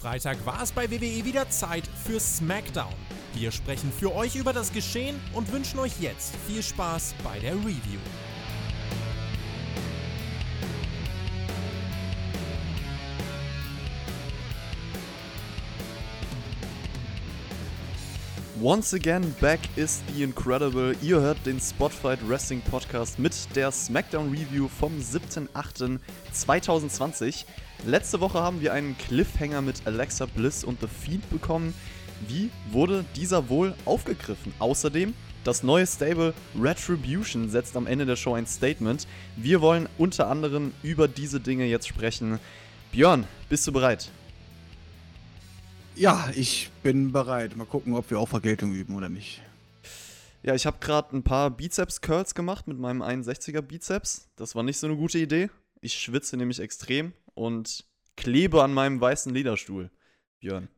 Freitag war es bei WWE wieder Zeit für SmackDown. Wir sprechen für euch über das Geschehen und wünschen euch jetzt viel Spaß bei der Review. Once again, back is the Incredible. Ihr hört den Spotfight Wrestling Podcast mit der SmackDown Review vom 7.8.2020. Letzte Woche haben wir einen Cliffhanger mit Alexa Bliss und The Fiend bekommen. Wie wurde dieser wohl aufgegriffen? Außerdem, das neue Stable Retribution setzt am Ende der Show ein Statement. Wir wollen unter anderem über diese Dinge jetzt sprechen. Björn, bist du bereit? Ja, ich bin bereit. Mal gucken, ob wir auch Vergeltung üben oder nicht. Ja, ich habe gerade ein paar Bizeps-Curls gemacht mit meinem 61er Bizeps. Das war nicht so eine gute Idee. Ich schwitze nämlich extrem und klebe an meinem weißen Lederstuhl. Björn.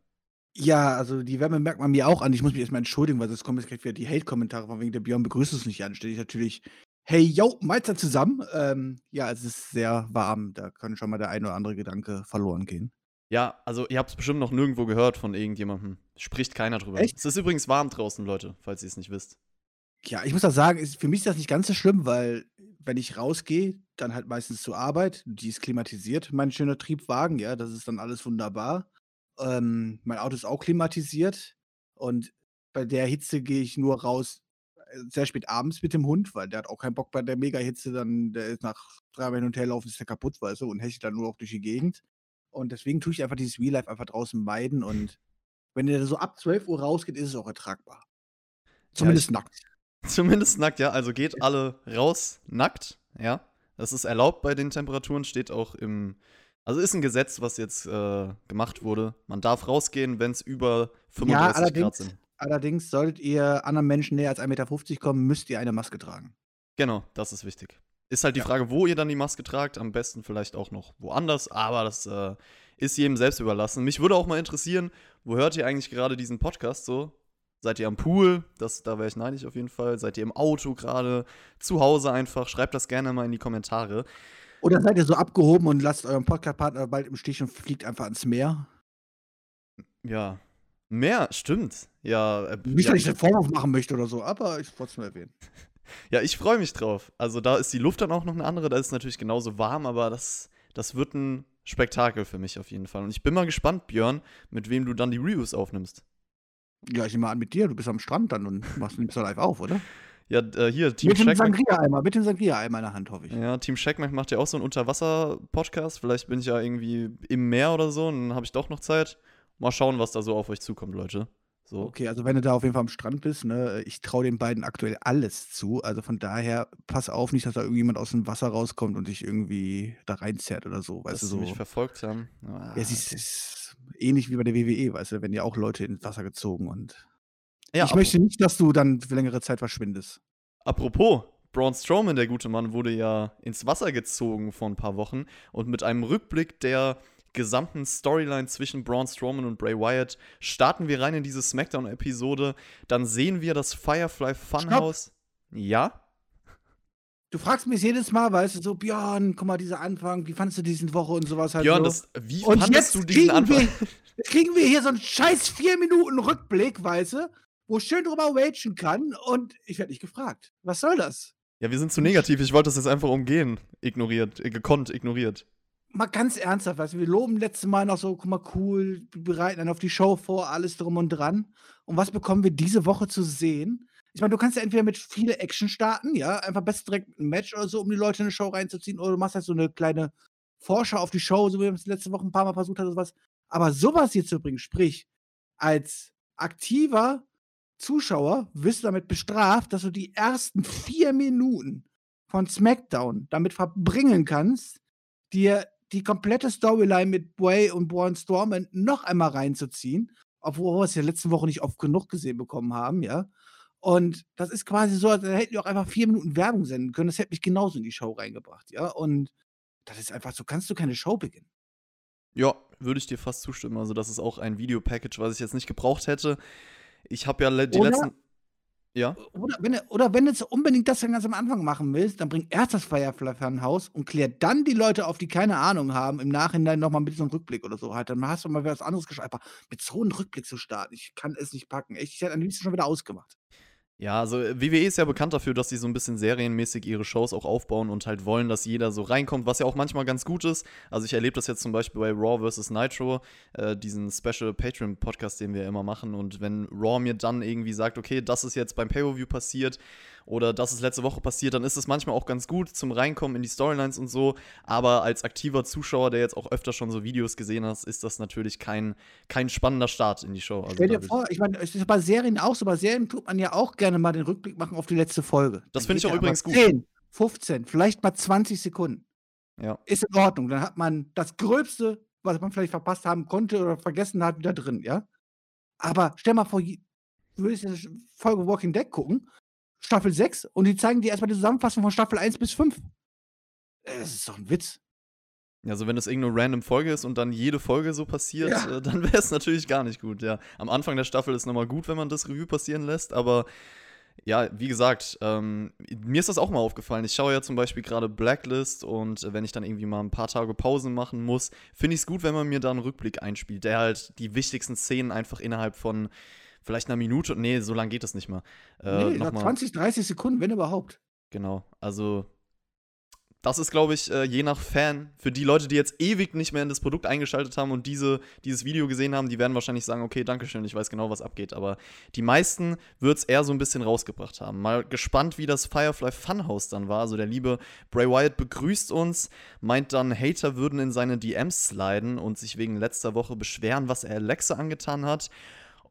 Ja, also die Wärme merkt man mir auch an. Ich muss mich erstmal entschuldigen, weil sonst kommen jetzt gleich wieder die Hate-Kommentare von wegen der Björn begrüßt es nicht ich natürlich, hey, yo, Mahlzeit zusammen. Ähm, ja, es ist sehr warm. Da kann schon mal der ein oder andere Gedanke verloren gehen. Ja, also ihr habt es bestimmt noch nirgendwo gehört von irgendjemandem. Spricht keiner drüber. Echt? Es ist übrigens warm draußen, Leute, falls ihr es nicht wisst. Ja, ich muss auch sagen, für mich ist das nicht ganz so schlimm, weil wenn ich rausgehe, dann halt meistens zur Arbeit. Die ist klimatisiert, mein schöner Triebwagen, ja, das ist dann alles wunderbar. Ähm, mein Auto ist auch klimatisiert und bei der Hitze gehe ich nur raus äh, sehr spät abends mit dem Hund, weil der hat auch keinen Bock bei der Mega-Hitze, dann der ist nach drei Mal hin und her laufen, ist der kaputt, weißt du, und hechtet dann nur noch durch die Gegend. Und deswegen tue ich einfach dieses Real Life einfach draußen meiden. Und wenn der so ab 12 Uhr rausgeht, ist es auch ertragbar. Zumindest ja, ich, nackt. Zumindest nackt, ja. Also geht alle raus nackt, ja. Das ist erlaubt bei den Temperaturen, steht auch im. Also ist ein Gesetz, was jetzt äh, gemacht wurde. Man darf rausgehen, wenn es über 35 ja, Grad sind. Allerdings, solltet ihr anderen Menschen näher als 1,50 Meter kommen, müsst ihr eine Maske tragen. Genau, das ist wichtig. Ist halt die ja. Frage, wo ihr dann die Maske tragt. Am besten vielleicht auch noch woanders, aber das äh, ist jedem selbst überlassen. Mich würde auch mal interessieren, wo hört ihr eigentlich gerade diesen Podcast so? Seid ihr am Pool? Das, da wäre ich neidisch auf jeden Fall. Seid ihr im Auto gerade? Zu Hause einfach? Schreibt das gerne mal in die Kommentare. Oder seid ihr so abgehoben und lasst euren Podcast-Partner bald im Stich und fliegt einfach ans Meer? Ja. Meer, stimmt. Ja. Äh, Nicht, ja. dass ich einen Vorwurf machen möchte oder so, aber ich wollte es nur erwähnen. Ja, ich freue mich drauf. Also da ist die Luft dann auch noch eine andere, da ist es natürlich genauso warm, aber das, das wird ein Spektakel für mich auf jeden Fall. Und ich bin mal gespannt, Björn, mit wem du dann die Reviews aufnimmst. Ja, ich nehme mal an mit dir, du bist am Strand dann und machst nimmst da live auf, oder? Ja, äh, hier, Team Mit dem Sangria-Eimer, mit dem Sangria-Eimer in der Hand, hoffe ich. Ja, Team Shackmack macht ja auch so einen Unterwasser-Podcast. Vielleicht bin ich ja irgendwie im Meer oder so und dann habe ich doch noch Zeit. Mal schauen, was da so auf euch zukommt, Leute. So. Okay, also wenn du da auf jeden Fall am Strand bist, ne, ich traue den beiden aktuell alles zu. Also von daher, pass auf, nicht, dass da irgendjemand aus dem Wasser rauskommt und dich irgendwie da reinzerrt oder so. Weißt dass du, so. mich verfolgt haben. Ah. Ja, es ist, ist, ähnlich wie bei der WWE, weißt du, wenn ja auch Leute ins Wasser gezogen und. Ja, ich möchte nicht, dass du dann für längere Zeit verschwindest. Apropos, Braun Strowman, der gute Mann, wurde ja ins Wasser gezogen vor ein paar Wochen und mit einem Rückblick der gesamten Storyline zwischen Braun Strowman und Bray Wyatt starten wir rein in diese SmackDown-Episode. Dann sehen wir das Firefly Funhouse. Stopp. Ja? Du fragst mich jedes Mal, weißt du, so, Björn, guck mal, dieser Anfang, wie fandest du diesen Woche und sowas halt. Björn, so. das, wie und fandest du diesen Anfang? Wir, jetzt kriegen wir hier so einen scheiß 4 Minuten Rückblick, weißt du, wo schön drüber wagen kann und ich werde nicht gefragt. Was soll das? Ja, wir sind zu negativ. Ich wollte das jetzt einfach umgehen. Ignoriert, äh, gekonnt, ignoriert mal ganz ernsthaft, weißt du, wir loben letztes Mal noch so, guck mal, cool, wir bereiten dann auf die Show vor, alles drum und dran. Und was bekommen wir diese Woche zu sehen? Ich meine, du kannst ja entweder mit viele Action starten, ja, einfach besser direkt ein Match oder so, um die Leute in eine Show reinzuziehen, oder du machst halt so eine kleine Vorschau auf die Show, so wie wir es letzte Woche ein paar Mal versucht haben, sowas. Aber sowas hier zu bringen, sprich, als aktiver Zuschauer wirst du damit bestraft, dass du die ersten vier Minuten von SmackDown damit verbringen kannst, dir die komplette Storyline mit Bray und Braun Strowman noch einmal reinzuziehen, obwohl wir es ja letzte Woche nicht oft genug gesehen bekommen haben, ja. Und das ist quasi so, da hätten wir auch einfach vier Minuten Werbung senden können. Das hätte mich genauso in die Show reingebracht, ja. Und das ist einfach so, kannst du keine Show beginnen. Ja, würde ich dir fast zustimmen. Also, das ist auch ein Videopackage, was ich jetzt nicht gebraucht hätte. Ich habe ja die oder, letzten. Ja. Oder wenn, du, oder wenn du unbedingt das dann ganz am Anfang machen willst, dann bring erst das Firefly Funhaus und klär dann die Leute auf, die keine Ahnung haben, im Nachhinein nochmal mit so einem Rückblick oder so halt. Dann hast du mal was anderes geschrieben. Aber mit so einem Rückblick zu starten, ich kann es nicht packen. Echt, ich hätte am liebsten schon wieder ausgemacht. Ja, also WWE ist ja bekannt dafür, dass sie so ein bisschen serienmäßig ihre Shows auch aufbauen und halt wollen, dass jeder so reinkommt, was ja auch manchmal ganz gut ist. Also ich erlebe das jetzt zum Beispiel bei Raw vs. Nitro, äh, diesen Special Patreon-Podcast, den wir immer machen. Und wenn Raw mir dann irgendwie sagt, okay, das ist jetzt beim Pay-Per-View passiert, oder das ist letzte Woche passiert, dann ist es manchmal auch ganz gut zum Reinkommen in die Storylines und so. Aber als aktiver Zuschauer, der jetzt auch öfter schon so Videos gesehen hat, ist das natürlich kein, kein spannender Start in die Show. Also Stell dir vor, ich meine, es ist bei Serien auch so, bei Serien tut man ja auch gerne mal den Rückblick machen auf die letzte Folge. Das finde ich auch übrigens gut. 10, 15, vielleicht mal 20 Sekunden. Ja. Ist in Ordnung. Dann hat man das Gröbste, was man vielleicht verpasst haben konnte oder vergessen hat, wieder drin, ja? Aber stell mal vor, du würdest eine Folge Walking Dead gucken Staffel 6 und die zeigen dir erstmal die Zusammenfassung von Staffel 1 bis 5. Äh, das ist doch ein Witz. Ja, also wenn das irgendeine random Folge ist und dann jede Folge so passiert, ja. äh, dann wäre es natürlich gar nicht gut, ja. Am Anfang der Staffel ist nochmal gut, wenn man das Review passieren lässt, aber ja, wie gesagt, ähm, mir ist das auch mal aufgefallen. Ich schaue ja zum Beispiel gerade Blacklist und äh, wenn ich dann irgendwie mal ein paar Tage Pause machen muss, finde ich es gut, wenn man mir da einen Rückblick einspielt, der halt die wichtigsten Szenen einfach innerhalb von vielleicht einer Minute. Nee, so lange geht das nicht mal. Äh, nee, noch 20, 30 Sekunden, wenn überhaupt. Genau, also das ist, glaube ich, äh, je nach Fan, für die Leute, die jetzt ewig nicht mehr in das Produkt eingeschaltet haben und diese, dieses Video gesehen haben, die werden wahrscheinlich sagen, okay, danke schön, ich weiß genau, was abgeht. Aber die meisten wird es eher so ein bisschen rausgebracht haben. Mal gespannt, wie das Firefly Funhouse dann war. Also der liebe Bray Wyatt begrüßt uns, meint dann, Hater würden in seine DMs sliden und sich wegen letzter Woche beschweren, was er Alexa angetan hat.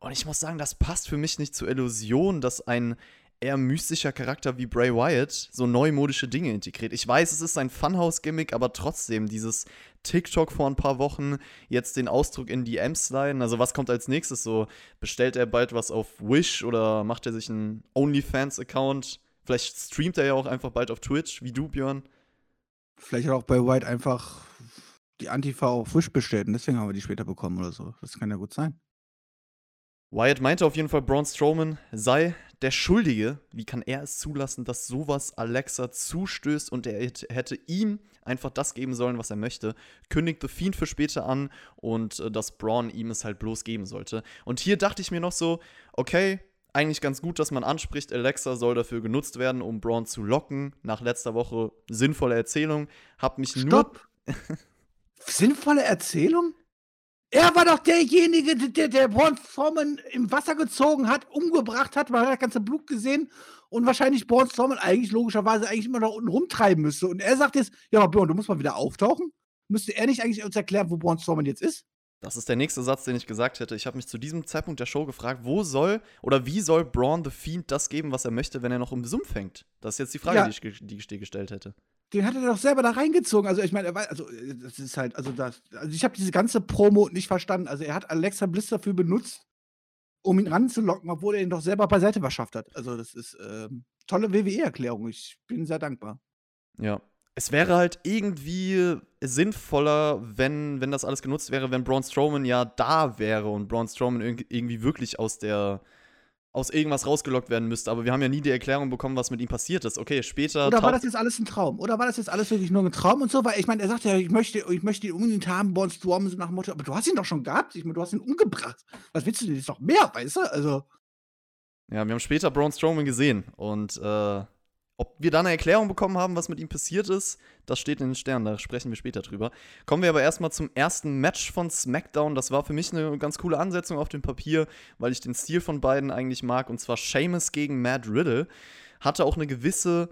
Und ich muss sagen, das passt für mich nicht zur Illusion, dass ein eher mystischer Charakter wie Bray Wyatt so neumodische Dinge integriert. Ich weiß, es ist ein Funhouse-Gimmick, aber trotzdem, dieses TikTok vor ein paar Wochen, jetzt den Ausdruck in die M-Sliden. Also, was kommt als nächstes? So, bestellt er bald was auf Wish oder macht er sich einen OnlyFans-Account? Vielleicht streamt er ja auch einfach bald auf Twitch, wie du, Björn. Vielleicht hat auch Bray Wyatt einfach die Antifa auf Wish bestellt und deswegen haben wir die später bekommen oder so. Das kann ja gut sein. Wyatt meinte auf jeden Fall, Braun Strowman sei der Schuldige. Wie kann er es zulassen, dass sowas Alexa zustößt und er hätte ihm einfach das geben sollen, was er möchte? Kündigt The Fiend für später an und äh, dass Braun ihm es halt bloß geben sollte. Und hier dachte ich mir noch so, okay, eigentlich ganz gut, dass man anspricht, Alexa soll dafür genutzt werden, um Braun zu locken. Nach letzter Woche sinnvolle Erzählung. Hab mich Stopp. nur. sinnvolle Erzählung? Er war doch derjenige, der, der Braun Strowman im Wasser gezogen hat, umgebracht hat, man hat das ganze Blut gesehen und wahrscheinlich Braun Strowman eigentlich logischerweise eigentlich immer da unten rumtreiben müsste. Und er sagt jetzt, ja, Braun, du musst mal wieder auftauchen. Müsste er nicht eigentlich uns erklären, wo Braun Strowman jetzt ist? Das ist der nächste Satz, den ich gesagt hätte. Ich habe mich zu diesem Zeitpunkt der Show gefragt, wo soll oder wie soll Braun the Fiend das geben, was er möchte, wenn er noch im Sumpf hängt? Das ist jetzt die Frage, ja. die, ich, die ich dir gestellt hätte den hat er doch selber da reingezogen. Also ich meine, er war, also das ist halt, also das, also ich habe diese ganze Promo nicht verstanden. Also er hat Alexa Bliss dafür benutzt, um ihn ranzulocken, obwohl er ihn doch selber beiseite verschafft hat. Also das ist ähm, tolle WWE-Erklärung. Ich bin sehr dankbar. Ja. Es wäre halt irgendwie sinnvoller, wenn, wenn das alles genutzt wäre, wenn Braun Strowman ja da wäre und Braun Strowman irgendwie wirklich aus der aus irgendwas rausgelockt werden müsste. Aber wir haben ja nie die Erklärung bekommen, was mit ihm passiert ist. Okay, später. Oder war das jetzt alles ein Traum? Oder war das jetzt alles wirklich nur ein Traum und so? Weil ich meine, er sagt ja, ich möchte, ich möchte ihn unbedingt haben, Born Storm, so nach dem Motto, aber du hast ihn doch schon gehabt. Ich meine, du hast ihn umgebracht. Was willst du denn jetzt noch mehr, weißt du? Also. Ja, wir haben später Braun Strowman gesehen und äh, ob wir da eine Erklärung bekommen haben, was mit ihm passiert ist, das steht in den Sternen, da sprechen wir später drüber. Kommen wir aber erstmal zum ersten Match von SmackDown. Das war für mich eine ganz coole Ansetzung auf dem Papier, weil ich den Stil von beiden eigentlich mag, und zwar Seamus gegen Matt Riddle. Hatte auch eine gewisse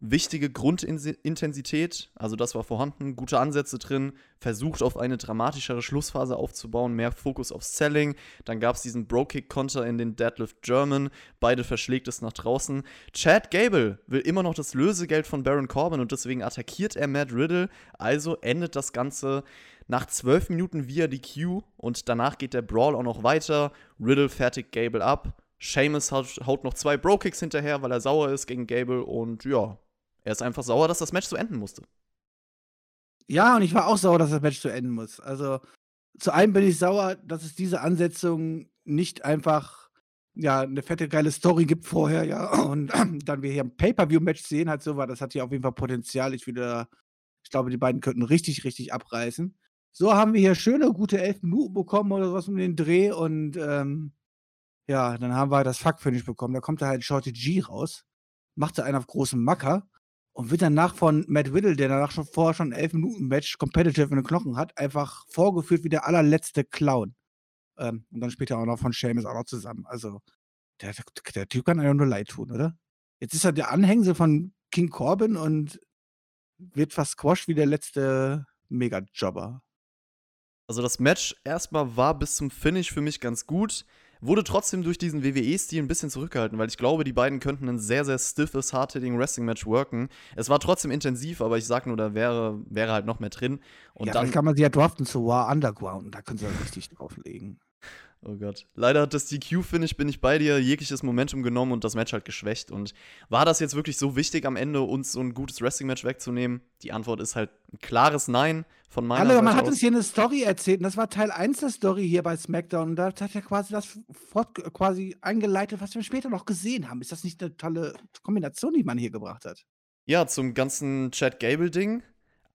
wichtige Grundintensität, also das war vorhanden, gute Ansätze drin, versucht auf eine dramatischere Schlussphase aufzubauen, mehr Fokus auf Selling, dann gab es diesen Bro-Kick-Konter in den Deadlift German, beide verschlägt es nach draußen. Chad Gable will immer noch das Lösegeld von Baron Corbin und deswegen attackiert er Matt Riddle, also endet das Ganze nach zwölf Minuten via die Q und danach geht der Brawl auch noch weiter, Riddle fertigt Gable ab, Seamus haut noch zwei Bro-Kicks hinterher, weil er sauer ist gegen Gable und ja, er ist einfach sauer, dass das Match zu enden musste. Ja, und ich war auch sauer, dass das Match zu enden muss. Also, zu einem bin ich sauer, dass es diese Ansetzung nicht einfach ja, eine fette, geile Story gibt vorher, ja. Und dann wir hier ein Pay-Per-View-Match sehen, halt so war, das hat hier auf jeden Fall Potenzial. Ich wieder, ich glaube, die beiden könnten richtig, richtig abreißen. So haben wir hier schöne, gute elf Minuten bekommen oder was um den Dreh und ähm, ja, dann haben wir das Fuck-Finish bekommen. Da kommt da halt Shorty G raus, macht da einen auf großen Macker und wird danach von Matt Riddle, der danach schon vorher schon ein 11 Minuten Match competitive in den Knochen hat, einfach vorgeführt wie der allerletzte Clown. Ähm, und dann später auch noch von Seamus auch noch zusammen. Also, der, der Typ kann einem nur leid tun, oder? Jetzt ist er der Anhängsel von King Corbin und wird fast squashed wie der letzte Mega-Jobber. Also das Match erstmal war bis zum Finish für mich ganz gut. Wurde trotzdem durch diesen WWE-Stil ein bisschen zurückgehalten, weil ich glaube, die beiden könnten ein sehr, sehr stiffes, hard-hitting Wrestling-Match worken. Es war trotzdem intensiv, aber ich sag nur, da wäre, wäre halt noch mehr drin. Und ja, dann kann man sie ja draften zu War Underground. Da können sie ja richtig drauflegen. Oh Gott. Leider hat das DQ-Finish, bin ich bei dir, jegliches Momentum genommen und das Match halt geschwächt. Und war das jetzt wirklich so wichtig am Ende, uns so ein gutes Wrestling-Match wegzunehmen? Die Antwort ist halt ein klares Nein von meiner Hallo, Seite man hat aus. uns hier eine Story erzählt und das war Teil 1 der Story hier bei SmackDown. Und da hat er quasi das fort, quasi eingeleitet, was wir später noch gesehen haben. Ist das nicht eine tolle Kombination, die man hier gebracht hat? Ja, zum ganzen Chad Gable-Ding.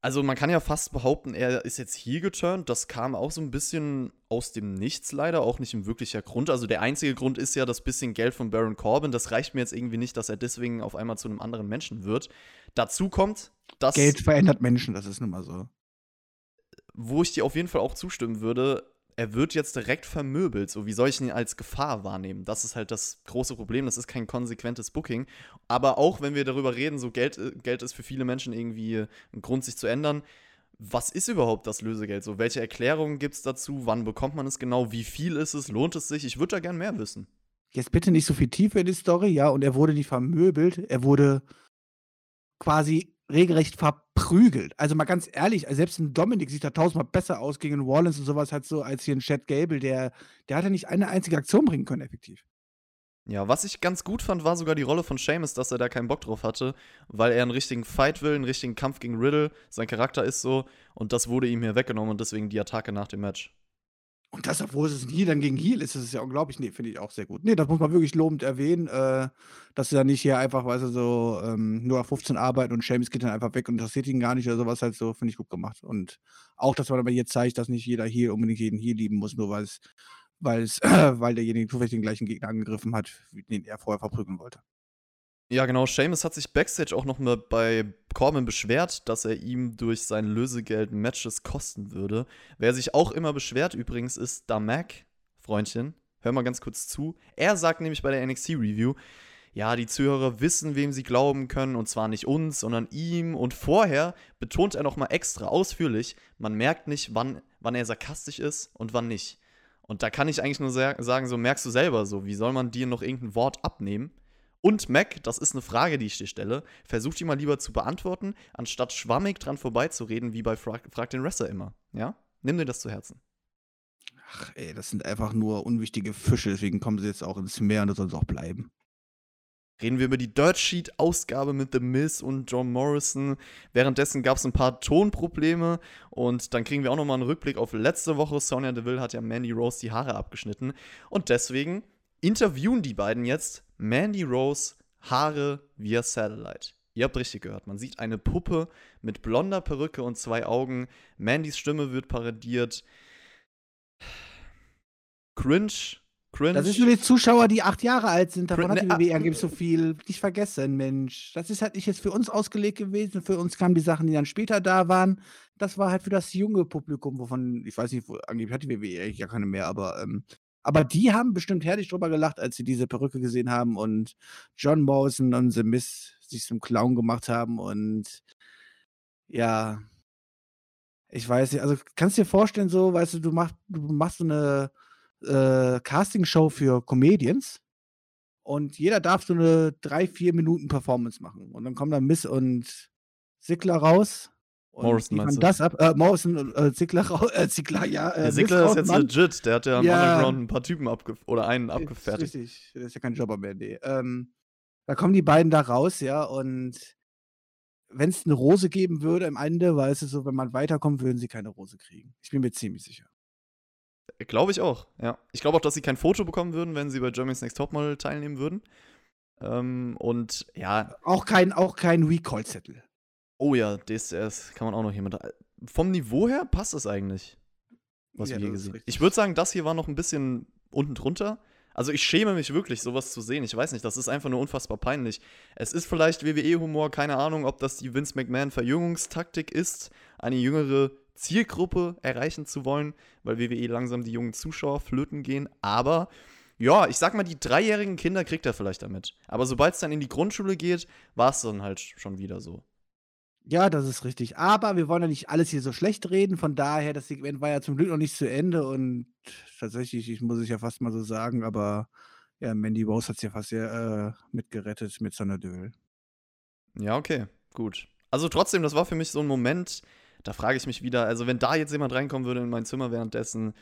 Also man kann ja fast behaupten, er ist jetzt hier geturnt. Das kam auch so ein bisschen aus dem Nichts leider, auch nicht ein wirklicher Grund. Also der einzige Grund ist ja das bisschen Geld von Baron Corbin. Das reicht mir jetzt irgendwie nicht, dass er deswegen auf einmal zu einem anderen Menschen wird. Dazu kommt, dass, Geld verändert Menschen, das ist nun mal so. wo ich dir auf jeden Fall auch zustimmen würde, er wird jetzt direkt vermöbelt. So, wie soll ich ihn als Gefahr wahrnehmen? Das ist halt das große Problem. Das ist kein konsequentes Booking. Aber auch wenn wir darüber reden, so Geld, äh, Geld ist für viele Menschen irgendwie ein Grund, sich zu ändern. Was ist überhaupt das Lösegeld? So, welche Erklärungen gibt es dazu? Wann bekommt man es genau? Wie viel ist es? Lohnt es sich? Ich würde da gern mehr wissen. Jetzt bitte nicht so viel Tiefe in die Story, ja, und er wurde nicht vermöbelt, er wurde quasi regelrecht verprügelt. Also mal ganz ehrlich, also selbst ein Dominik sieht da tausendmal besser aus gegen einen Rollins und sowas halt so, als hier ein Chad Gable, der, der hat ja nicht eine einzige Aktion bringen können, effektiv. Ja, was ich ganz gut fand, war sogar die Rolle von Seamus, dass er da keinen Bock drauf hatte, weil er einen richtigen Fight will, einen richtigen Kampf gegen Riddle. Sein Charakter ist so und das wurde ihm hier weggenommen und deswegen die Attacke nach dem Match. Und das, obwohl es ein Heal dann gegen Heal ist, das ist ja unglaublich. Nee, finde ich auch sehr gut. Nee, das muss man wirklich lobend erwähnen, äh, dass sie da nicht hier einfach, weißt du, so ähm, nur auf 15 arbeiten und Seamus geht dann einfach weg und interessiert ihn gar nicht oder sowas halt so, finde ich gut gemacht. Und auch, dass man aber hier zeigt, dass nicht jeder Heal unbedingt jeden Heal lieben muss, nur weil es, weil es, weil derjenige zufällig den gleichen Gegner angegriffen hat, den er vorher verprügeln wollte. Ja, genau. Seamus hat sich backstage auch noch mal bei Corbin beschwert, dass er ihm durch sein Lösegeld Matches kosten würde. Wer sich auch immer beschwert übrigens ist Damak, Freundchen. Hör mal ganz kurz zu. Er sagt nämlich bei der NXT-Review, ja, die Zuhörer wissen, wem sie glauben können, und zwar nicht uns, sondern ihm. Und vorher betont er noch mal extra ausführlich, man merkt nicht, wann, wann er sarkastisch ist und wann nicht. Und da kann ich eigentlich nur sa- sagen, so merkst du selber so, wie soll man dir noch irgendein Wort abnehmen? Und Mac, das ist eine Frage, die ich dir stelle, versuch die mal lieber zu beantworten, anstatt schwammig dran vorbeizureden, wie bei Frag, Frag den Wrestler immer. Ja? Nimm dir das zu Herzen. Ach, ey, das sind einfach nur unwichtige Fische, deswegen kommen sie jetzt auch ins Meer und das soll es auch bleiben. Reden wir über die Dirt Sheet-Ausgabe mit The Miz und John Morrison. Währenddessen gab es ein paar Tonprobleme und dann kriegen wir auch nochmal einen Rückblick auf letzte Woche. Sonja Deville hat ja Mandy Rose die Haare abgeschnitten und deswegen interviewen die beiden jetzt Mandy Rose Haare via Satellite. Ihr habt richtig gehört, man sieht eine Puppe mit blonder Perücke und zwei Augen. Mandys Stimme wird parodiert. Cringe, cringe. Das ist nur die Zuschauer, die acht Jahre alt sind. Davon Ne, hat die WWE angeblich so viel. Nicht vergessen, Mensch. Das ist halt nicht jetzt für uns ausgelegt gewesen. Für uns kamen die Sachen, die dann später da waren. Das war halt für das junge Publikum, wovon, ich weiß nicht, wo, angeblich hat die WWE eigentlich gar keine mehr, aber, ähm, aber die haben bestimmt herrlich drüber gelacht, als sie diese Perücke gesehen haben und John Morrison und The Miz sich zum Clown gemacht haben und ja, ich weiß nicht, also kannst du dir vorstellen, so, weißt du, du machst, du machst so eine äh, Castingshow für Comedians und jeder darf so eine drei, vier Minuten Performance machen. Und dann kommen dann Miss und Sickler raus. Und Morrison meinst du? das ab. Äh, Morrison und äh, raus. Äh, Sickler, ja. Äh, Der raus, ist jetzt Mann. legit. Der hat ja am Ja. Underground ein paar Typen abge oder einen abgefertigt. Richtig, das ist ja kein Jobber mehr, nee. Ähm, da kommen die beiden da raus, ja, und wenn es eine Rose geben würde am Ende, war es so, wenn man weiterkommt, würden sie keine Rose kriegen. Ich bin mir ziemlich sicher. Glaube ich auch, ja. Ich glaube auch, dass sie kein Foto bekommen würden, wenn sie bei Germany's Next Topmodel teilnehmen würden. Ähm, und ja. Auch kein, auch kein Recall-Zettel. Oh ja, DSDS kann man auch noch hier mit. Vom Niveau her passt das eigentlich, was Ja, wir hier gesehen haben. Ich würde sagen, das hier war noch ein bisschen unten drunter. Also ich schäme mich wirklich, sowas zu sehen. Ich weiß nicht, das ist einfach nur unfassbar peinlich. Es ist vielleicht WWE-Humor, keine Ahnung, ob das die Vince McMahon-Verjüngungstaktik ist, eine jüngere Zielgruppe erreichen zu wollen, weil WWE langsam die jungen Zuschauer flöten gehen. Aber ja, ich sag mal, die dreijährigen Kinder kriegt er vielleicht damit. Aber sobald es dann in die Grundschule geht, war es dann halt schon wieder so. Ja, das ist richtig. Aber wir wollen ja nicht alles hier so schlecht reden. Von daher, das Segment war ja zum Glück noch nicht zu Ende. Und tatsächlich, ich muss es ja fast mal so sagen, aber ja, Mandy Rose hat es ja fast sehr äh, mitgerettet mit Sonne Deville. Ja, okay, gut. Also trotzdem, das war für mich so ein Moment, da frage ich mich wieder, also wenn da jetzt jemand reinkommen würde in mein Zimmer währenddessen,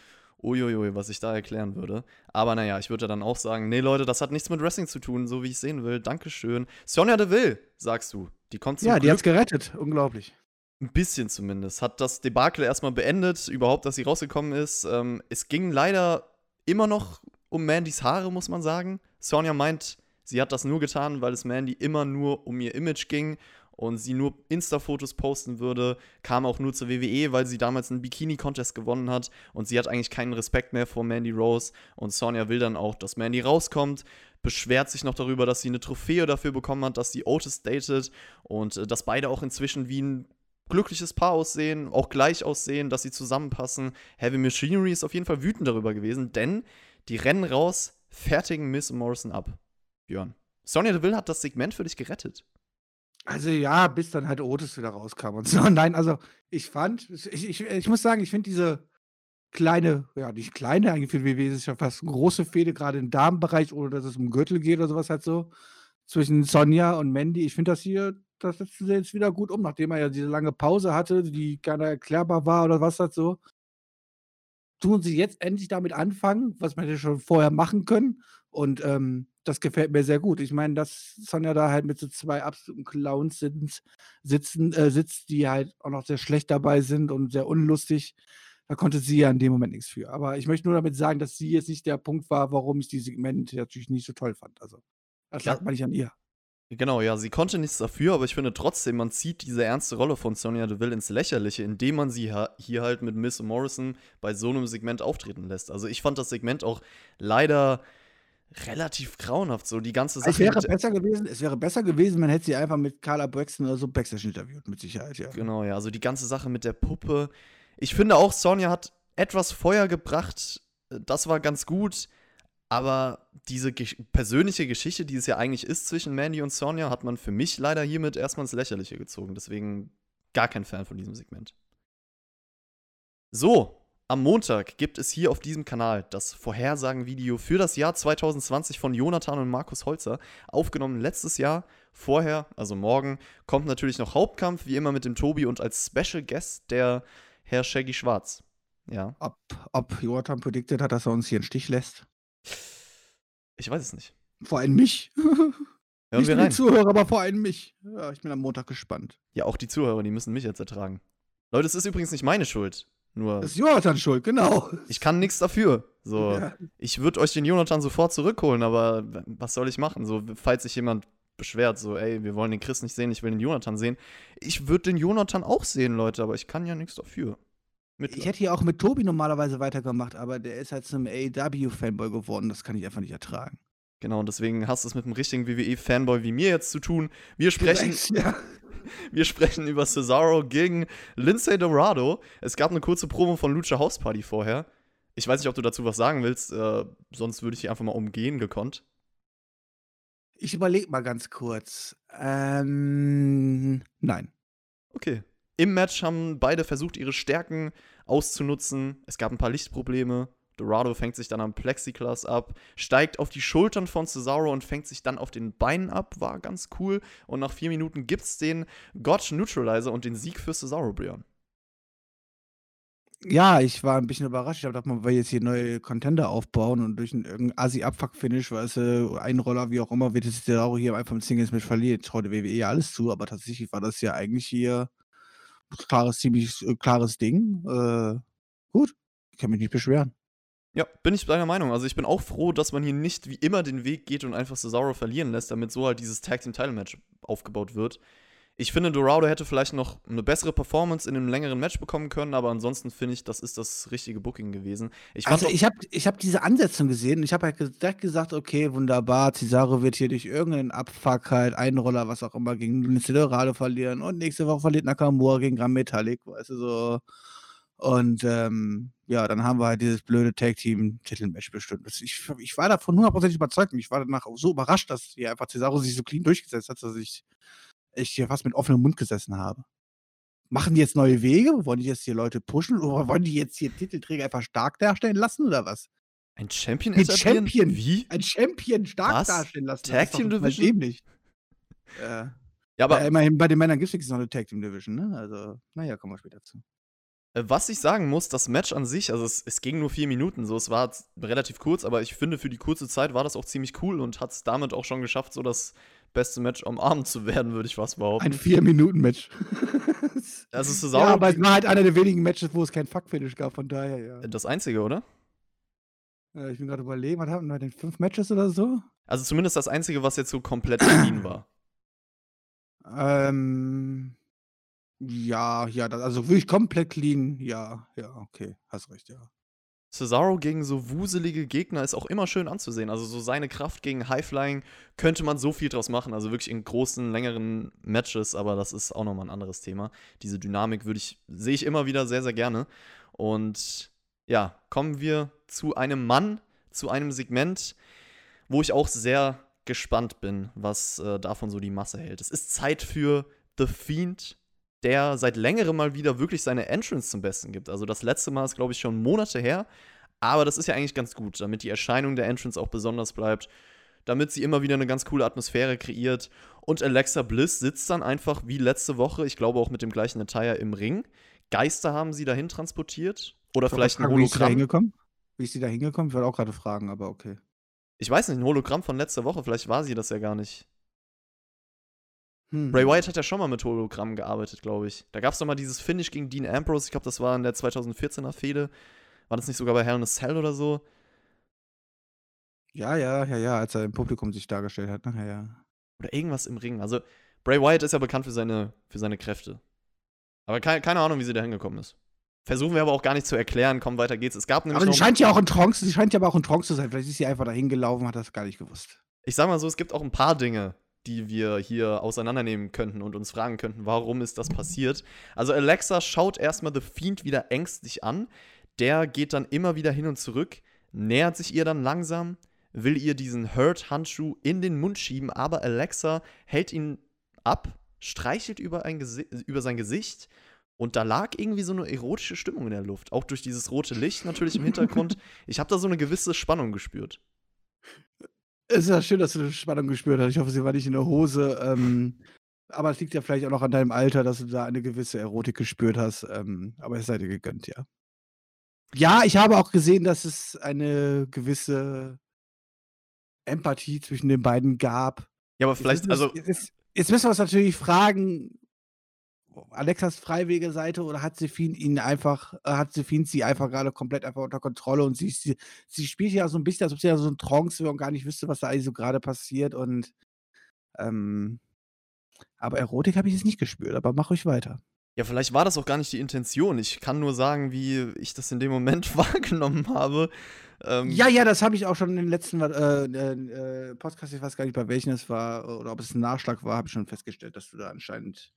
uiuiui, was ich da erklären würde. Aber naja, ich würde dann auch sagen, nee Leute, das hat nichts mit Wrestling zu tun, so wie ich es sehen will. Dankeschön. Sonja Deville, sagst du. Die kommt zum Ja, die Glück hat's gerettet. Unglaublich. ein bisschen zumindest. Hat das Debakel erstmal beendet, überhaupt, dass sie rausgekommen ist. Ähm, es ging leider immer noch um Mandys Haare, muss man sagen. Sonja meint, sie hat das nur getan, weil es Mandy immer nur um ihr Image ging und sie nur Insta-Fotos posten würde. Kam auch nur zur WWE, weil sie damals einen Bikini-Contest gewonnen hat und sie hat eigentlich keinen Respekt mehr vor Mandy Rose. Und Sonja will dann auch, dass Mandy rauskommt. Beschwert sich noch darüber, dass sie eine Trophäe dafür bekommen hat, dass sie Otis datet und äh, dass beide auch inzwischen wie ein glückliches Paar aussehen, auch gleich aussehen, dass sie zusammenpassen. Heavy Machinery ist auf jeden Fall wütend darüber gewesen, denn die rennen raus, fertigen Miss Morrison ab. Björn. Sonja Deville hat das Segment für dich gerettet. Also ja, bis dann halt Otis wieder rauskam und so. Nein, also ich fand, ich, ich, ich muss sagen, ich finde diese kleine, ja nicht kleine, eigentlich für WWE ist ja fast große Fehde, gerade im Damenbereich, ohne dass es um Gürtel geht oder sowas halt so, zwischen Sonja und Mandy. Ich finde das hier, das setzen sie jetzt wieder gut um, nachdem er ja diese lange Pause hatte, die nicht erklärbar war oder was halt so. Tun sie jetzt endlich damit anfangen, was man ja schon vorher machen können. Und ähm, das gefällt mir sehr gut. Ich meine, dass Sonja da halt mit so zwei absoluten Clowns sind, sitzen, äh, sitzt, die halt auch noch sehr schlecht dabei sind und sehr unlustig. Da konnte sie ja in dem Moment nichts für. Aber ich möchte nur damit sagen, dass sie jetzt nicht der Punkt war, warum ich die Segmente natürlich nicht so toll fand. Also, das Ja. lag mal nicht an ihr. Genau, ja, sie konnte nichts dafür, aber ich finde trotzdem, man zieht diese ernste Rolle von Sonja Deville ins Lächerliche, indem man sie hier halt mit Miss Morrison bei so einem Segment auftreten lässt. Also ich fand das Segment auch leider relativ grauenhaft, so die ganze Sache. Es wäre besser gewesen, es wäre besser gewesen, man hätte sie einfach mit Carla Braxton oder so Backstage interviewt, mit Sicherheit, ja. Genau, ja, also die ganze Sache mit der Puppe. Ich finde auch, Sonja hat etwas Feuer gebracht. Das war ganz gut. Aber diese gesch persönliche Geschichte, die es ja eigentlich ist zwischen Mandy und Sonja, hat man für mich leider hiermit erstmal ins Lächerliche gezogen. Deswegen gar kein Fan von diesem Segment. So, am Montag gibt es hier auf diesem Kanal das Vorhersagen-Video für das Jahr 2020 von Jonathan und Markus Holzer, aufgenommen letztes Jahr. Vorher, also morgen, kommt natürlich noch Hauptkampf, wie immer mit dem Tobi und als Special Guest der Herr Shaggy Schwarz. Ja, Ob, ob Jonathan predicted hat, dass er uns hier einen Stich lässt. ich weiß es nicht. Vor allem mich. Hören nicht wir rein. die Zuhörer, aber vor allem mich. Ja, ich bin am Montag gespannt. Ja, auch die Zuhörer, die müssen mich jetzt ertragen. Leute, es ist übrigens nicht meine Schuld. Nur, Das ist Jonathan schuld, genau. ich kann nichts dafür. So, Ja. ich würde euch den Jonathan sofort zurückholen, aber was soll ich machen? So, falls sich jemand beschwert, so, ey, wir wollen den Chris nicht sehen, ich will den Jonathan sehen. Ich würde den Jonathan auch sehen, Leute, aber ich kann ja nichts dafür. Mit Ich hätte hier auch mit Tobi normalerweise weitergemacht, aber der ist halt zum AEW-Fanboy geworden. Das kann ich einfach nicht ertragen. genau, und deswegen hast du es mit einem richtigen WWE-Fanboy wie mir jetzt zu tun. Wir sprechen, Ja. Wir sprechen über Cesaro gegen Lindsay Dorado. Es gab eine kurze Promo von Lucha House Party vorher. Ich weiß nicht, ob du dazu was sagen willst, äh, sonst würde ich die einfach mal umgehen gekonnt. Ich überlege mal ganz kurz. Ähm, nein. Okay. Im Match haben beide versucht, ihre Stärken auszunutzen. Es gab ein paar Lichtprobleme. Dorado fängt sich dann am Plexiglas ab, steigt auf die Schultern von Cesaro und fängt sich dann auf den Beinen ab. War ganz cool. Und nach vier Minuten gibt's den Gotch Neutralizer und den Sieg für Cesaro, Brian. Ja, ich war ein bisschen überrascht. Ich gedacht, man will jetzt hier neue Contender aufbauen und durch einen Assi-Abfuck-Finish, weißt du, Einroller, wie auch immer, wird es der auch hier einfach im Singles mit verliert. Heute WWE ja alles zu, aber tatsächlich war das ja eigentlich hier ein klares, ziemlich äh, klares Ding. Äh, gut, ich kann mich nicht beschweren. Ja, bin ich deiner Meinung. Also ich bin auch froh, dass man hier nicht wie immer den Weg geht und einfach Cesaro verlieren lässt, damit so halt dieses Tag Team Title Match aufgebaut wird. Ich finde, Dorado hätte vielleicht noch eine bessere Performance in einem längeren Match bekommen können, aber ansonsten finde ich, das ist das richtige Booking gewesen. Ich also ich habe ich hab diese Ansetzung gesehen und ich habe halt direkt gesagt, okay, wunderbar, Cesaro wird hier durch irgendeinen Abfuck halt, Einroller, was auch immer, gegen Dorado verlieren und nächste Woche verliert Nakamura gegen Gran Metallic, weißt du, so. Und ähm, ja, dann haben wir halt dieses blöde Tag-Team-Titelmatch bestimmt. Ich, ich war davon hundertprozentig überzeugt und ich war danach so überrascht, dass hier einfach Cesaro sich so clean durchgesetzt hat, dass ich ich hier fast mit offenem Mund gesessen habe. Machen die jetzt neue Wege? Wollen die jetzt hier Leute pushen? Oder wollen die jetzt hier Titelträger einfach stark darstellen lassen oder was? Ein Champion Ein Champion. Wie? Ein Champion stark was? darstellen lassen. Tag Team Division? Dämlich. Ja. ja, aber ja, immerhin bei den Männern gibt es noch eine Tag Team Division, ne? Also, naja, kommen wir später zu. Äh, was ich sagen muss, das Match an sich, also es, es, ging nur vier Minuten, so es war relativ kurz, aber ich finde, für die kurze Zeit war das auch ziemlich cool und hat es damit auch schon geschafft, so das beste Match am Abend zu werden, würde ich fast behaupten. Ein Vier-Minuten-Match. das ist Ja, aber es war halt einer der wenigen Matches, wo es kein Fuck-Finish gab, von daher, ja. Das einzige, oder? Ja, ich bin gerade überlegen, was haben wir denn? Fünf Matches oder so? Also zumindest das einzige, was jetzt so komplett clean war. Ähm. Ja, ja, das, also wirklich komplett clean, ja, ja, okay, hast recht, ja. Cesaro gegen so wuselige Gegner ist auch immer schön anzusehen. Also so seine Kraft gegen Highflying könnte man so viel draus machen. Also wirklich in großen, längeren Matches, aber das ist auch nochmal ein anderes Thema. Diese Dynamik würde ich, sehe ich immer wieder sehr, sehr gerne. Und ja, kommen wir zu einem Mann, zu einem Segment, wo ich auch sehr gespannt bin, was äh, davon so die Masse hält. Es ist Zeit für The Fiend der seit längerem mal wieder wirklich seine Entrance zum Besten gibt. Also das letzte Mal ist, glaube ich, schon Monate her. Aber das ist ja eigentlich ganz gut, damit die Erscheinung der Entrance auch besonders bleibt, damit sie immer wieder eine ganz coole Atmosphäre kreiert. Und Alexa Bliss sitzt dann einfach wie letzte Woche, ich glaube auch mit dem gleichen Attire im Ring. Geister haben sie dahin transportiert. Oder ich vielleicht ein Hologramm. Wie ist sie da hingekommen? Wie ist sie da hingekommen? Ich wollte auch gerade fragen, aber okay. Ich weiß nicht, ein Hologramm von letzter Woche, vielleicht war sie das ja gar nicht. Hm. Bray Wyatt hat ja schon mal mit Hologrammen gearbeitet, glaube ich. Da gab es doch mal dieses Finish gegen Dean Ambrose. Ich glaube, das war in der 2014er Fehde. War das nicht sogar bei Hell in a Cell oder so? Ja, ja, ja, ja, als er im Publikum sich dargestellt hat. Nachher, ja. Oder irgendwas im Ring. Also, Bray Wyatt ist ja bekannt für seine, für seine Kräfte. Aber keine, keine Ahnung, wie sie da hingekommen ist. Versuchen wir aber auch gar nicht zu erklären. Komm, weiter geht's. Es gab nämlich. Aber sie scheint ja auch in Trance, sie scheint ja aber auch in Trance zu sein. Vielleicht ist sie einfach dahin gelaufen, hat das gar nicht gewusst. Ich sag mal so, es gibt auch ein paar Dinge, die wir hier auseinandernehmen könnten und uns fragen könnten, warum ist das passiert. Also Alexa schaut erstmal The Fiend wieder ängstlich an. Der geht dann immer wieder hin und zurück, nähert sich ihr dann langsam, will ihr diesen Hurt-Handschuh in den Mund schieben, aber Alexa hält ihn ab, streichelt über, über sein Gesicht und da lag irgendwie so eine erotische Stimmung in der Luft. Auch durch dieses rote Licht natürlich im Hintergrund. Ich habe da so eine gewisse Spannung gespürt. Es ist ja schön, dass du eine Spannung gespürt hast. Ich hoffe, sie war nicht in der Hose. Ähm, aber es liegt ja vielleicht auch noch an deinem Alter, dass du da eine gewisse Erotik gespürt hast. Ähm, aber es sei dir gegönnt, ja. Ja, ich habe auch gesehen, dass es eine gewisse Empathie zwischen den beiden gab. Ja, aber vielleicht, jetzt, also. Jetzt, jetzt müssen wir uns natürlich fragen, Alexas Freiwege-Seite oder hat Sefin ihn einfach, äh, hat Sefin sie einfach gerade komplett einfach unter Kontrolle und sie, sie, sie spielt ja so ein bisschen, als ob sie ja so ein Trance wäre und gar nicht wüsste, was da eigentlich so gerade passiert und ähm, aber Erotik habe ich jetzt nicht gespürt, aber mach euch weiter. Ja, vielleicht war das auch gar nicht die Intention. Ich kann nur sagen, wie ich das in dem Moment wahrgenommen habe. Ähm ja, ja, das habe ich auch schon in den letzten äh, äh, Podcast, ich weiß gar nicht, bei welchen es war oder ob es ein Nachschlag war, habe ich schon festgestellt, dass du da anscheinend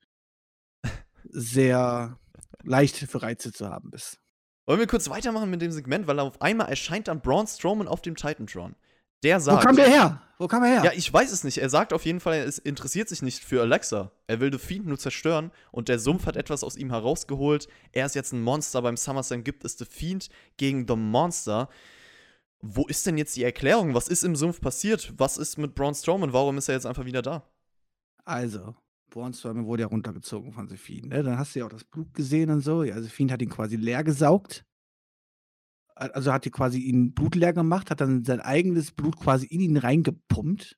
sehr leicht für Reize zu haben bist. Wollen wir kurz weitermachen mit dem Segment, weil auf einmal erscheint dann Braun Strowman auf dem Titantron. Der sagt. Wo kam der her? Wo kam er her? Ja, ich weiß es nicht. Er sagt auf jeden Fall, er interessiert sich nicht für Alexa. Er will The Fiend nur zerstören und der Sumpf hat etwas aus ihm herausgeholt. Er ist jetzt ein Monster. Beim SummerSlam gibt es The Fiend gegen The Monster. Wo ist denn jetzt die Erklärung? Was ist im Sumpf passiert? Was ist mit Braun Strowman? Warum ist er jetzt einfach wieder da? Also, Bornstorm wurde ja runtergezogen von Sephine. Ne? Dann hast du ja auch das Blut gesehen und so. Ja, Sephine hat ihn quasi leer gesaugt. Also hat die quasi ihn Blut leer gemacht, hat dann sein eigenes Blut quasi in ihn reingepumpt.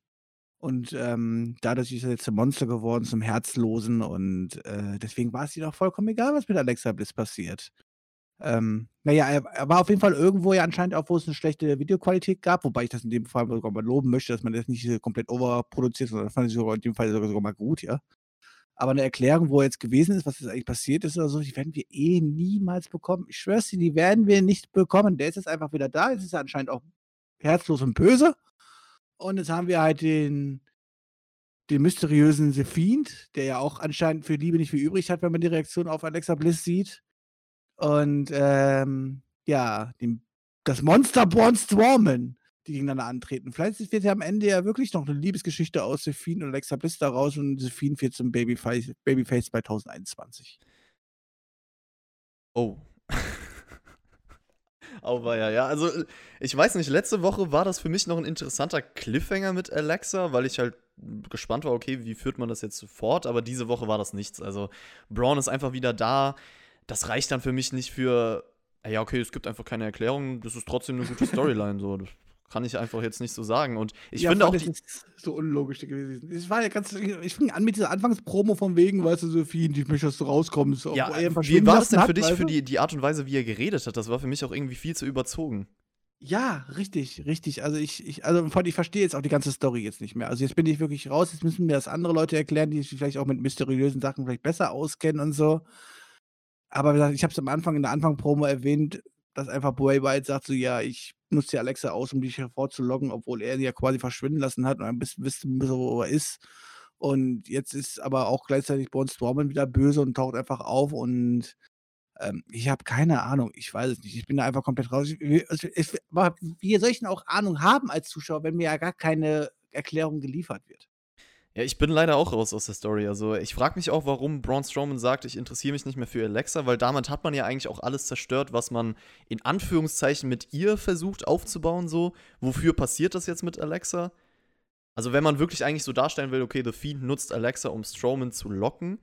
Und ähm, dadurch ist er jetzt zum Monster geworden, zum Herzlosen. Und äh, deswegen war es ihr auch vollkommen egal, was mit Alexa Bliss passiert. Ähm, naja, er, er, war auf jeden Fall irgendwo ja anscheinend auch, wo es eine schlechte Videoqualität gab, wobei ich das in dem Fall sogar mal loben möchte, dass man das nicht komplett overproduziert, sondern das fand ich sogar in dem Fall sogar, sogar mal gut, ja. Aber eine Erklärung, wo er jetzt gewesen ist, was jetzt eigentlich passiert ist oder so, die werden wir eh niemals bekommen. Ich schwör's dir, die werden wir nicht bekommen. Der ist jetzt einfach wieder da. Jetzt ist er anscheinend auch herzlos und böse. Und jetzt haben wir halt den, den mysteriösen The Fiend, der ja auch anscheinend für Liebe nicht viel übrig hat, wenn man die Reaktion auf Alexa Bliss sieht. Und ähm, ja, den, das Monster Born Stormen, die gegeneinander antreten. Vielleicht wird ja am Ende ja wirklich noch eine Liebesgeschichte aus Sephine und Alexa Bliss daraus und Sephine wird zum Babyface, Babyface 2021. Oh. Aber ja, ja. Also, ich weiß nicht, letzte Woche war das für mich noch ein interessanter Cliffhanger mit Alexa, weil ich halt gespannt war, okay, wie führt man das jetzt fort? Aber diese Woche war das nichts. Also, Braun ist einfach wieder da das reicht dann für mich nicht für, ja, okay, es gibt einfach keine Erklärung, das ist trotzdem eine gute Storyline, so. Das kann ich einfach jetzt nicht so sagen. Und ich ja, finde auch. Die so unlogisch gewesen. Es war ja ganz. Ich fing an mit dieser Anfangspromo von wegen, weißt du, Sophie, ich möchte, dass du rauskommst. Ja, wie war das denn für hat, dich, für die, die Art und Weise, wie er geredet hat? Das war für mich auch irgendwie viel zu überzogen. Ja, richtig, richtig. Also ich, ich, also ich verstehe jetzt auch die ganze Story jetzt nicht mehr. Also jetzt bin ich wirklich raus. Jetzt müssen mir das andere Leute erklären, die sich vielleicht auch mit mysteriösen Sachen vielleicht besser auskennen und so. Aber wie gesagt, ich habe es am Anfang in der Anfang-Promo erwähnt, dass einfach Bray Wyatt sagt so: „Ja, ich nutze die Alexa aus, um dich hervorzuloggen“, obwohl er sie ja quasi verschwinden lassen hat und ein bisschen wissen wo er ist. Und jetzt ist aber auch gleichzeitig Braun Strowman wieder böse und taucht einfach auf und, ähm, ich habe keine Ahnung. Ich weiß es nicht. Ich bin da einfach komplett raus. Ich wie also, wie soll ich denn auch Ahnung haben als Zuschauer, wenn mir ja gar keine Erklärung geliefert wird? Ja, ich bin leider auch raus aus der Story. Also ich frage mich auch, warum Braun Strowman sagt, ich interessiere mich nicht mehr für Alexa, weil damit hat man ja eigentlich auch alles zerstört, was man in Anführungszeichen mit ihr versucht aufzubauen. So, wofür passiert das jetzt mit Alexa? Also wenn man wirklich eigentlich so darstellen will, okay, The Fiend nutzt Alexa, um Strowman zu locken,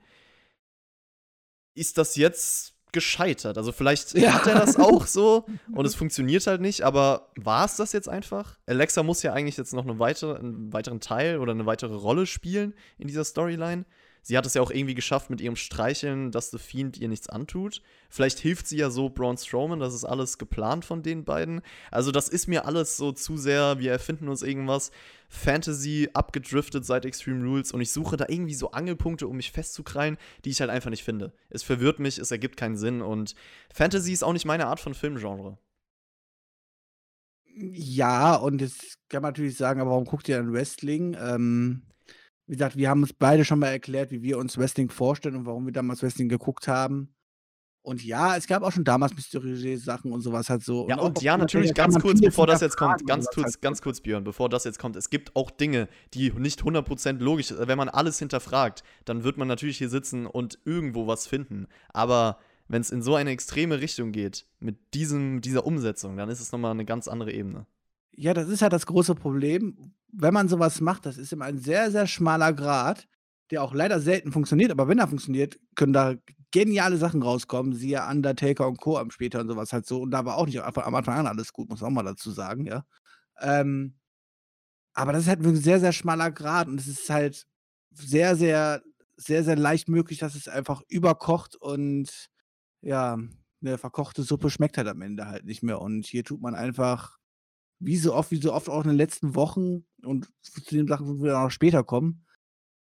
ist das jetzt gescheitert. Also vielleicht ja. hat er das auch so und es funktioniert halt nicht, aber war es das jetzt einfach? Alexa muss ja eigentlich jetzt noch eine weitere, einen weiteren Teil oder eine weitere Rolle spielen in dieser Storyline. Sie hat es ja auch irgendwie geschafft mit ihrem Streicheln, dass The Fiend ihr nichts antut. Vielleicht hilft sie ja so Braun Strowman, das ist alles geplant von den beiden. Also das ist mir alles so zu sehr, wir erfinden uns irgendwas. Fantasy abgedriftet seit Extreme Rules und ich suche da irgendwie so Angelpunkte, um mich festzukrallen, die ich halt einfach nicht finde. Es verwirrt mich, es ergibt keinen Sinn und Fantasy ist auch nicht meine Art von Filmgenre. Ja, und jetzt kann man natürlich sagen, aber warum guckt ihr dann Wrestling? Ähm, wie gesagt, wir haben uns beide schon mal erklärt, wie wir uns Wrestling vorstellen und warum wir damals Wrestling geguckt haben. Und ja, es gab auch schon damals mysteriöse Sachen und sowas halt so. Ja, und, und ja, natürlich ganz kurz, bevor das jetzt kommt, ganz kurz, halt ganz kurz, Björn, bevor das jetzt kommt. Es gibt auch Dinge, die nicht 100% logisch sind. Wenn man alles hinterfragt, dann wird man natürlich hier sitzen und irgendwo was finden. Aber wenn es in so eine extreme Richtung geht, mit diesem, dieser Umsetzung, dann ist es nochmal eine ganz andere Ebene. Ja, das ist halt das große Problem. Wenn man sowas macht, das ist immer ein sehr, sehr schmaler Grad, der auch leider selten funktioniert, aber wenn er funktioniert, können da geniale Sachen rauskommen, siehe Undertaker und Co. am später und sowas halt so. Und da war auch nicht am Anfang an alles gut, muss man auch mal dazu sagen, ja. Ähm, aber das ist halt ein sehr, sehr schmaler Grad und es ist halt sehr, sehr, sehr, sehr leicht möglich, dass es einfach überkocht und ja, eine verkochte Suppe schmeckt halt am Ende halt nicht mehr. Und hier tut man einfach wie so oft, wie so oft auch in den letzten Wochen und zu den Sachen, wo wir noch später kommen,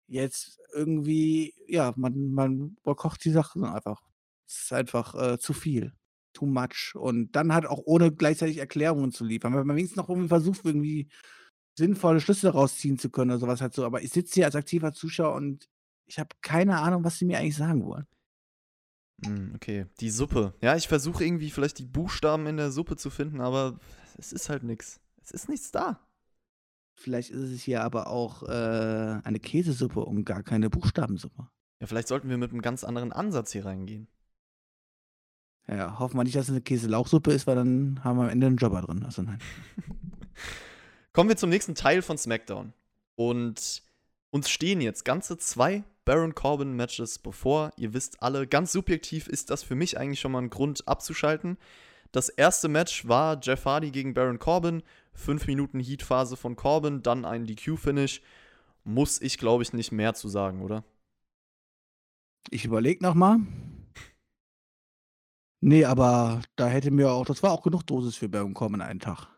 jetzt irgendwie, ja, man, man kocht die Sachen einfach. Es ist einfach äh, zu viel. Too much. Und dann halt auch ohne gleichzeitig Erklärungen zu liefern. Wenn man wenigstens noch irgendwie versucht, irgendwie sinnvolle Schlüsse rausziehen zu können oder sowas halt so. Aber ich sitze hier als aktiver Zuschauer und ich habe keine Ahnung, was sie mir eigentlich sagen wollen. Hm, okay, die Suppe. Ja, ich versuche irgendwie vielleicht die Buchstaben in der Suppe zu finden, aber es ist halt nichts. Es ist nichts da. Vielleicht ist es hier aber auch äh, eine Käsesuppe und gar keine Buchstabensuppe. Ja, vielleicht sollten wir mit einem ganz anderen Ansatz hier reingehen. Ja, hoffen wir nicht, dass es eine Käselauchsuppe ist, weil dann haben wir am Ende einen Jobber drin. Also nein. Kommen wir zum nächsten Teil von SmackDown. Und uns stehen jetzt ganze zwei Baron Corbin Matches bevor. Ihr wisst alle, ganz subjektiv ist das für mich eigentlich schon mal ein Grund abzuschalten. Das erste Match war Jeff Hardy gegen Baron Corbin. Fünf Minuten Heat-Phase von Corbin, dann ein DQ-Finish. Muss ich, glaube ich, nicht mehr zu sagen, oder? Ich überlege nochmal. Nee, aber da hätte mir auch das war auch genug Dosis für Baron Corbin einen Tag.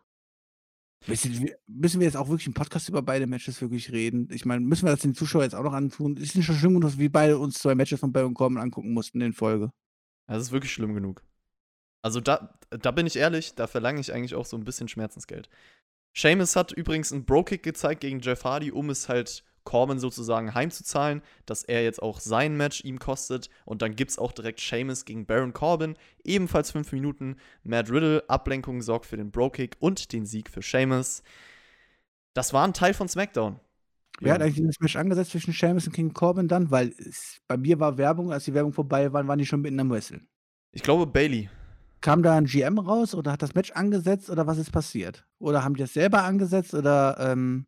Müssen wir müssen wir jetzt auch wirklich im Podcast über beide Matches wirklich reden? Ich meine, müssen wir das den Zuschauern jetzt auch noch antun? Ist nicht schon schlimm genug, dass wir beide uns zwei Matches von Baron Corbin angucken mussten in Folge? Das ist wirklich schlimm genug. Also da, da bin ich ehrlich, da verlange ich eigentlich auch so ein bisschen Schmerzensgeld. Seamus hat übrigens einen Bro-Kick gezeigt gegen Jeff Hardy, um es halt Corbin sozusagen heimzuzahlen, dass er jetzt auch sein Match ihm kostet. Und dann gibt es auch direkt Seamus gegen Baron Corbin, ebenfalls 5 Minuten. Matt Riddle, Ablenkung sorgt für den Bro-Kick und den Sieg für Seamus. Das war ein Teil von SmackDown. Wer hat eigentlich das Match angesetzt zwischen Seamus und King Corbin dann? Weil es, bei mir war Werbung, als die Werbung vorbei war, waren die schon mitten am Wresteln. Ich glaube Bailey. Kam da ein GM raus oder hat das Match angesetzt oder was ist passiert? Oder haben die das selber angesetzt oder ähm,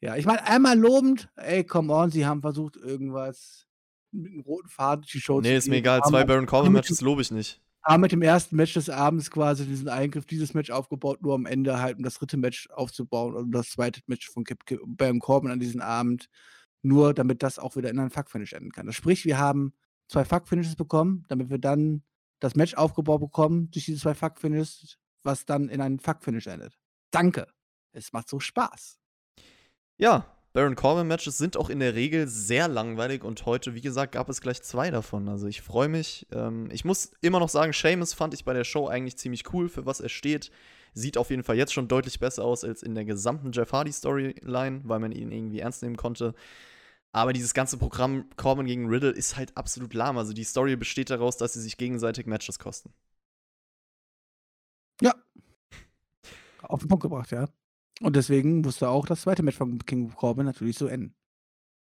ja, ich meine, einmal lobend, ey, come on, sie haben versucht, irgendwas mit einem roten Faden die Show Nee, ist mir egal, zwei Baron Corbin-Matches lobe ich nicht. Haben mit dem ersten Match des Abends quasi diesen Eingriff, dieses Match aufgebaut, nur am Ende halt, um das dritte Match aufzubauen und das zweite Match von Baron Corbin an diesem Abend, nur damit das auch wieder in einen Fuck-Finish enden kann. Das sprich, wir haben zwei Fuck-Finishes bekommen, damit wir dann das Match aufgebaut bekommen durch diese zwei Fuck-Finishes, was dann in einen Fuck-Finish endet. Danke. Es macht so Spaß. Ja, Baron Corbin-Matches sind auch in der Regel sehr langweilig und heute, wie gesagt, gab es gleich zwei davon. Also ich freue mich. Ähm, ich muss immer noch sagen, Seamus fand ich bei der Show eigentlich ziemlich cool, für was er steht. Sieht auf jeden Fall jetzt schon deutlich besser aus als in der gesamten Jeff Hardy-Storyline, weil man ihn irgendwie ernst nehmen konnte. Aber dieses ganze Programm Corbin gegen Riddle ist halt absolut lahm. Also die Story besteht daraus, dass sie sich gegenseitig Matches kosten. Ja. Auf den Punkt gebracht, ja. Und deswegen musste auch das zweite Match von King Corbin natürlich so enden.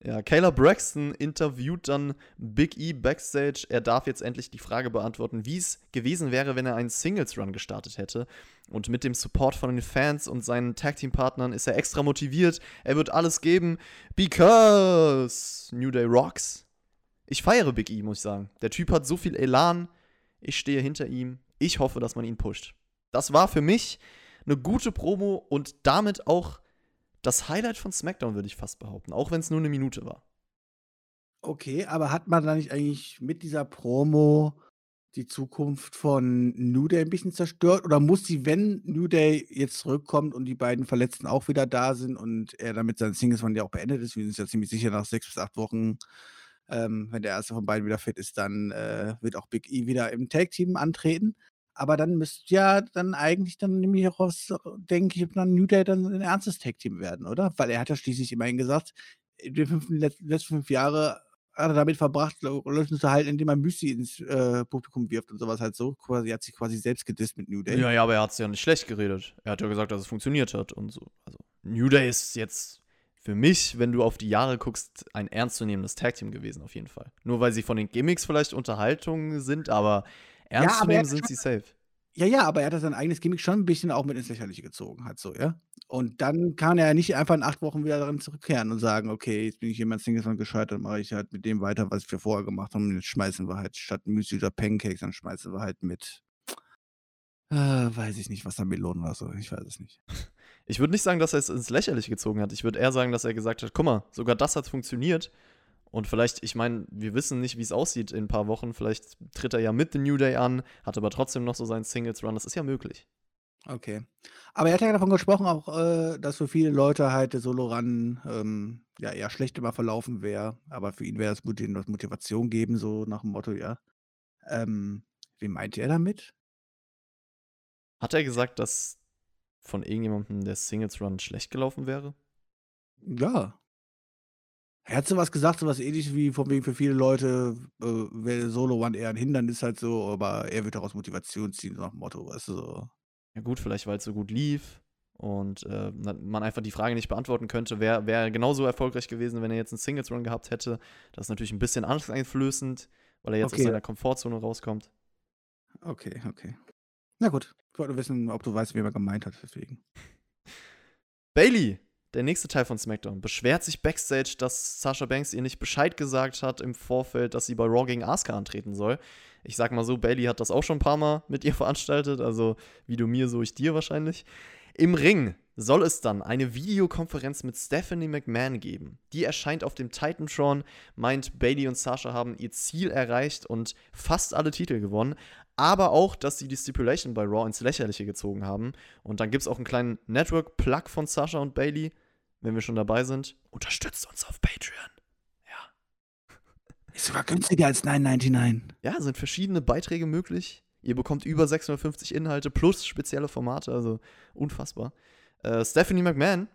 Ja, Kayla Braxton interviewt dann Big E backstage. Er darf jetzt endlich die Frage beantworten, wie es gewesen wäre, wenn er einen Singles-Run gestartet hätte. Und mit dem Support von den Fans und seinen Tag-Team-Partnern ist er extra motiviert. Er wird alles geben, because New Day rocks. Ich feiere Big E, muss ich sagen. Der Typ hat so viel Elan. Ich stehe hinter ihm. Ich hoffe, dass man ihn pusht. Das war für mich eine gute Promo und damit auch das Highlight von SmackDown, würde ich fast behaupten, auch wenn es nur eine Minute war. Okay, aber hat man da nicht eigentlich mit dieser Promo die Zukunft von New Day ein bisschen zerstört? Oder muss sie, wenn New Day jetzt zurückkommt und die beiden Verletzten auch wieder da sind und er damit sein Singles Run ja auch beendet ist, wir sind uns ja ziemlich sicher nach sechs bis acht Wochen, ähm, wenn der erste von beiden wieder fit ist, dann äh, wird auch Big E wieder im Tag-Team antreten. Aber dann müsste ja dann eigentlich dann nämlich auch aus, denke ich, dann New Day dann ein ernstes Tag-Team werden, oder? Weil er hat ja schließlich immerhin gesagt, den fünf, letzten fünf Jahre hat er damit verbracht, Leute zu halten, indem er Müsli ins äh, Publikum wirft und sowas halt so. Quasi, hat sich quasi selbst gedisst mit New Day. Ja, ja, aber er hat es ja nicht schlecht geredet. Er hat ja gesagt, dass es funktioniert hat und so. Also, New Day ist jetzt für mich, wenn du auf die Jahre guckst, ein ernstzunehmendes Tag-Team gewesen, auf jeden Fall. Nur weil sie von den Gimmicks vielleicht Unterhaltungen sind, aber ernst ja, nehmen sind sie safe. Ja, ja, aber er hat das sein eigenes Gimmick schon ein bisschen auch mit ins Lächerliche gezogen, halt so, ja. Und dann kann er nicht einfach in acht Wochen wieder daran zurückkehren und sagen, okay, jetzt bin ich jemand Singles von gescheitert, mache ich halt mit dem weiter, was wir vorher gemacht haben. Und jetzt schmeißen wir halt statt Müsli oder Pancakes, dann schmeißen wir halt mit, äh, weiß ich nicht, was da Melonen war, so, ich weiß es nicht. Ich würde nicht sagen, dass er es ins Lächerliche gezogen hat. Ich würde eher sagen, dass er gesagt hat, guck mal, sogar das hat funktioniert. Und vielleicht, ich meine, wir wissen nicht, wie es aussieht in ein paar Wochen. Vielleicht tritt er ja mit The New Day an, hat aber trotzdem noch so seinen Singles-Run. Das ist ja möglich. Okay. Aber er hat ja davon gesprochen, auch, äh, dass für viele Leute halt der Solo-Run ähm, ja eher schlecht immer verlaufen wäre. Aber für ihn wäre es Mut Motivation geben, so nach dem Motto, ja. Ähm, wie meint er damit? Hat er gesagt, dass von irgendjemandem der Singles-Run schlecht gelaufen wäre? Ja. Er hat sowas gesagt, sowas ähnliches wie von wegen für viele Leute äh, wäre Solo One eher ein Hindernis halt so, aber er wird daraus Motivation ziehen, so nach dem Motto, weißt du so. Ja gut, vielleicht weil es so gut lief und äh, man einfach die Frage nicht beantworten könnte, wäre wär genauso erfolgreich gewesen, wenn er jetzt einen Singles Run gehabt hätte. Das ist natürlich ein bisschen angsteinflößend, weil er jetzt okay. aus seiner Komfortzone rauskommt. Okay, okay. Na gut, ich wollte wissen, ob du weißt, wie er gemeint hat, deswegen. Bailey der nächste Teil von SmackDown beschwert sich backstage, dass Sasha Banks ihr nicht Bescheid gesagt hat im Vorfeld, dass sie bei Raw gegen Asuka antreten soll. Ich sag mal so, Bailey hat das auch schon ein paar Mal mit ihr veranstaltet, also wie du mir, so ich dir wahrscheinlich. Im Ring soll es dann eine Videokonferenz mit Stephanie McMahon geben. Die erscheint auf dem Titantron, meint Bailey und Sasha haben ihr Ziel erreicht und fast alle Titel gewonnen, aber auch, dass sie die Stipulation bei Raw ins Lächerliche gezogen haben. Und dann gibt es auch einen kleinen Network-Plug von Sasha und Bailey, wenn wir schon dabei sind. Unterstützt uns auf Patreon. Ja. Ist sogar günstiger als 9,99. Ja, sind verschiedene Beiträge möglich. Ihr bekommt über 650 Inhalte plus spezielle Formate, also unfassbar. Äh, Stephanie McMahon,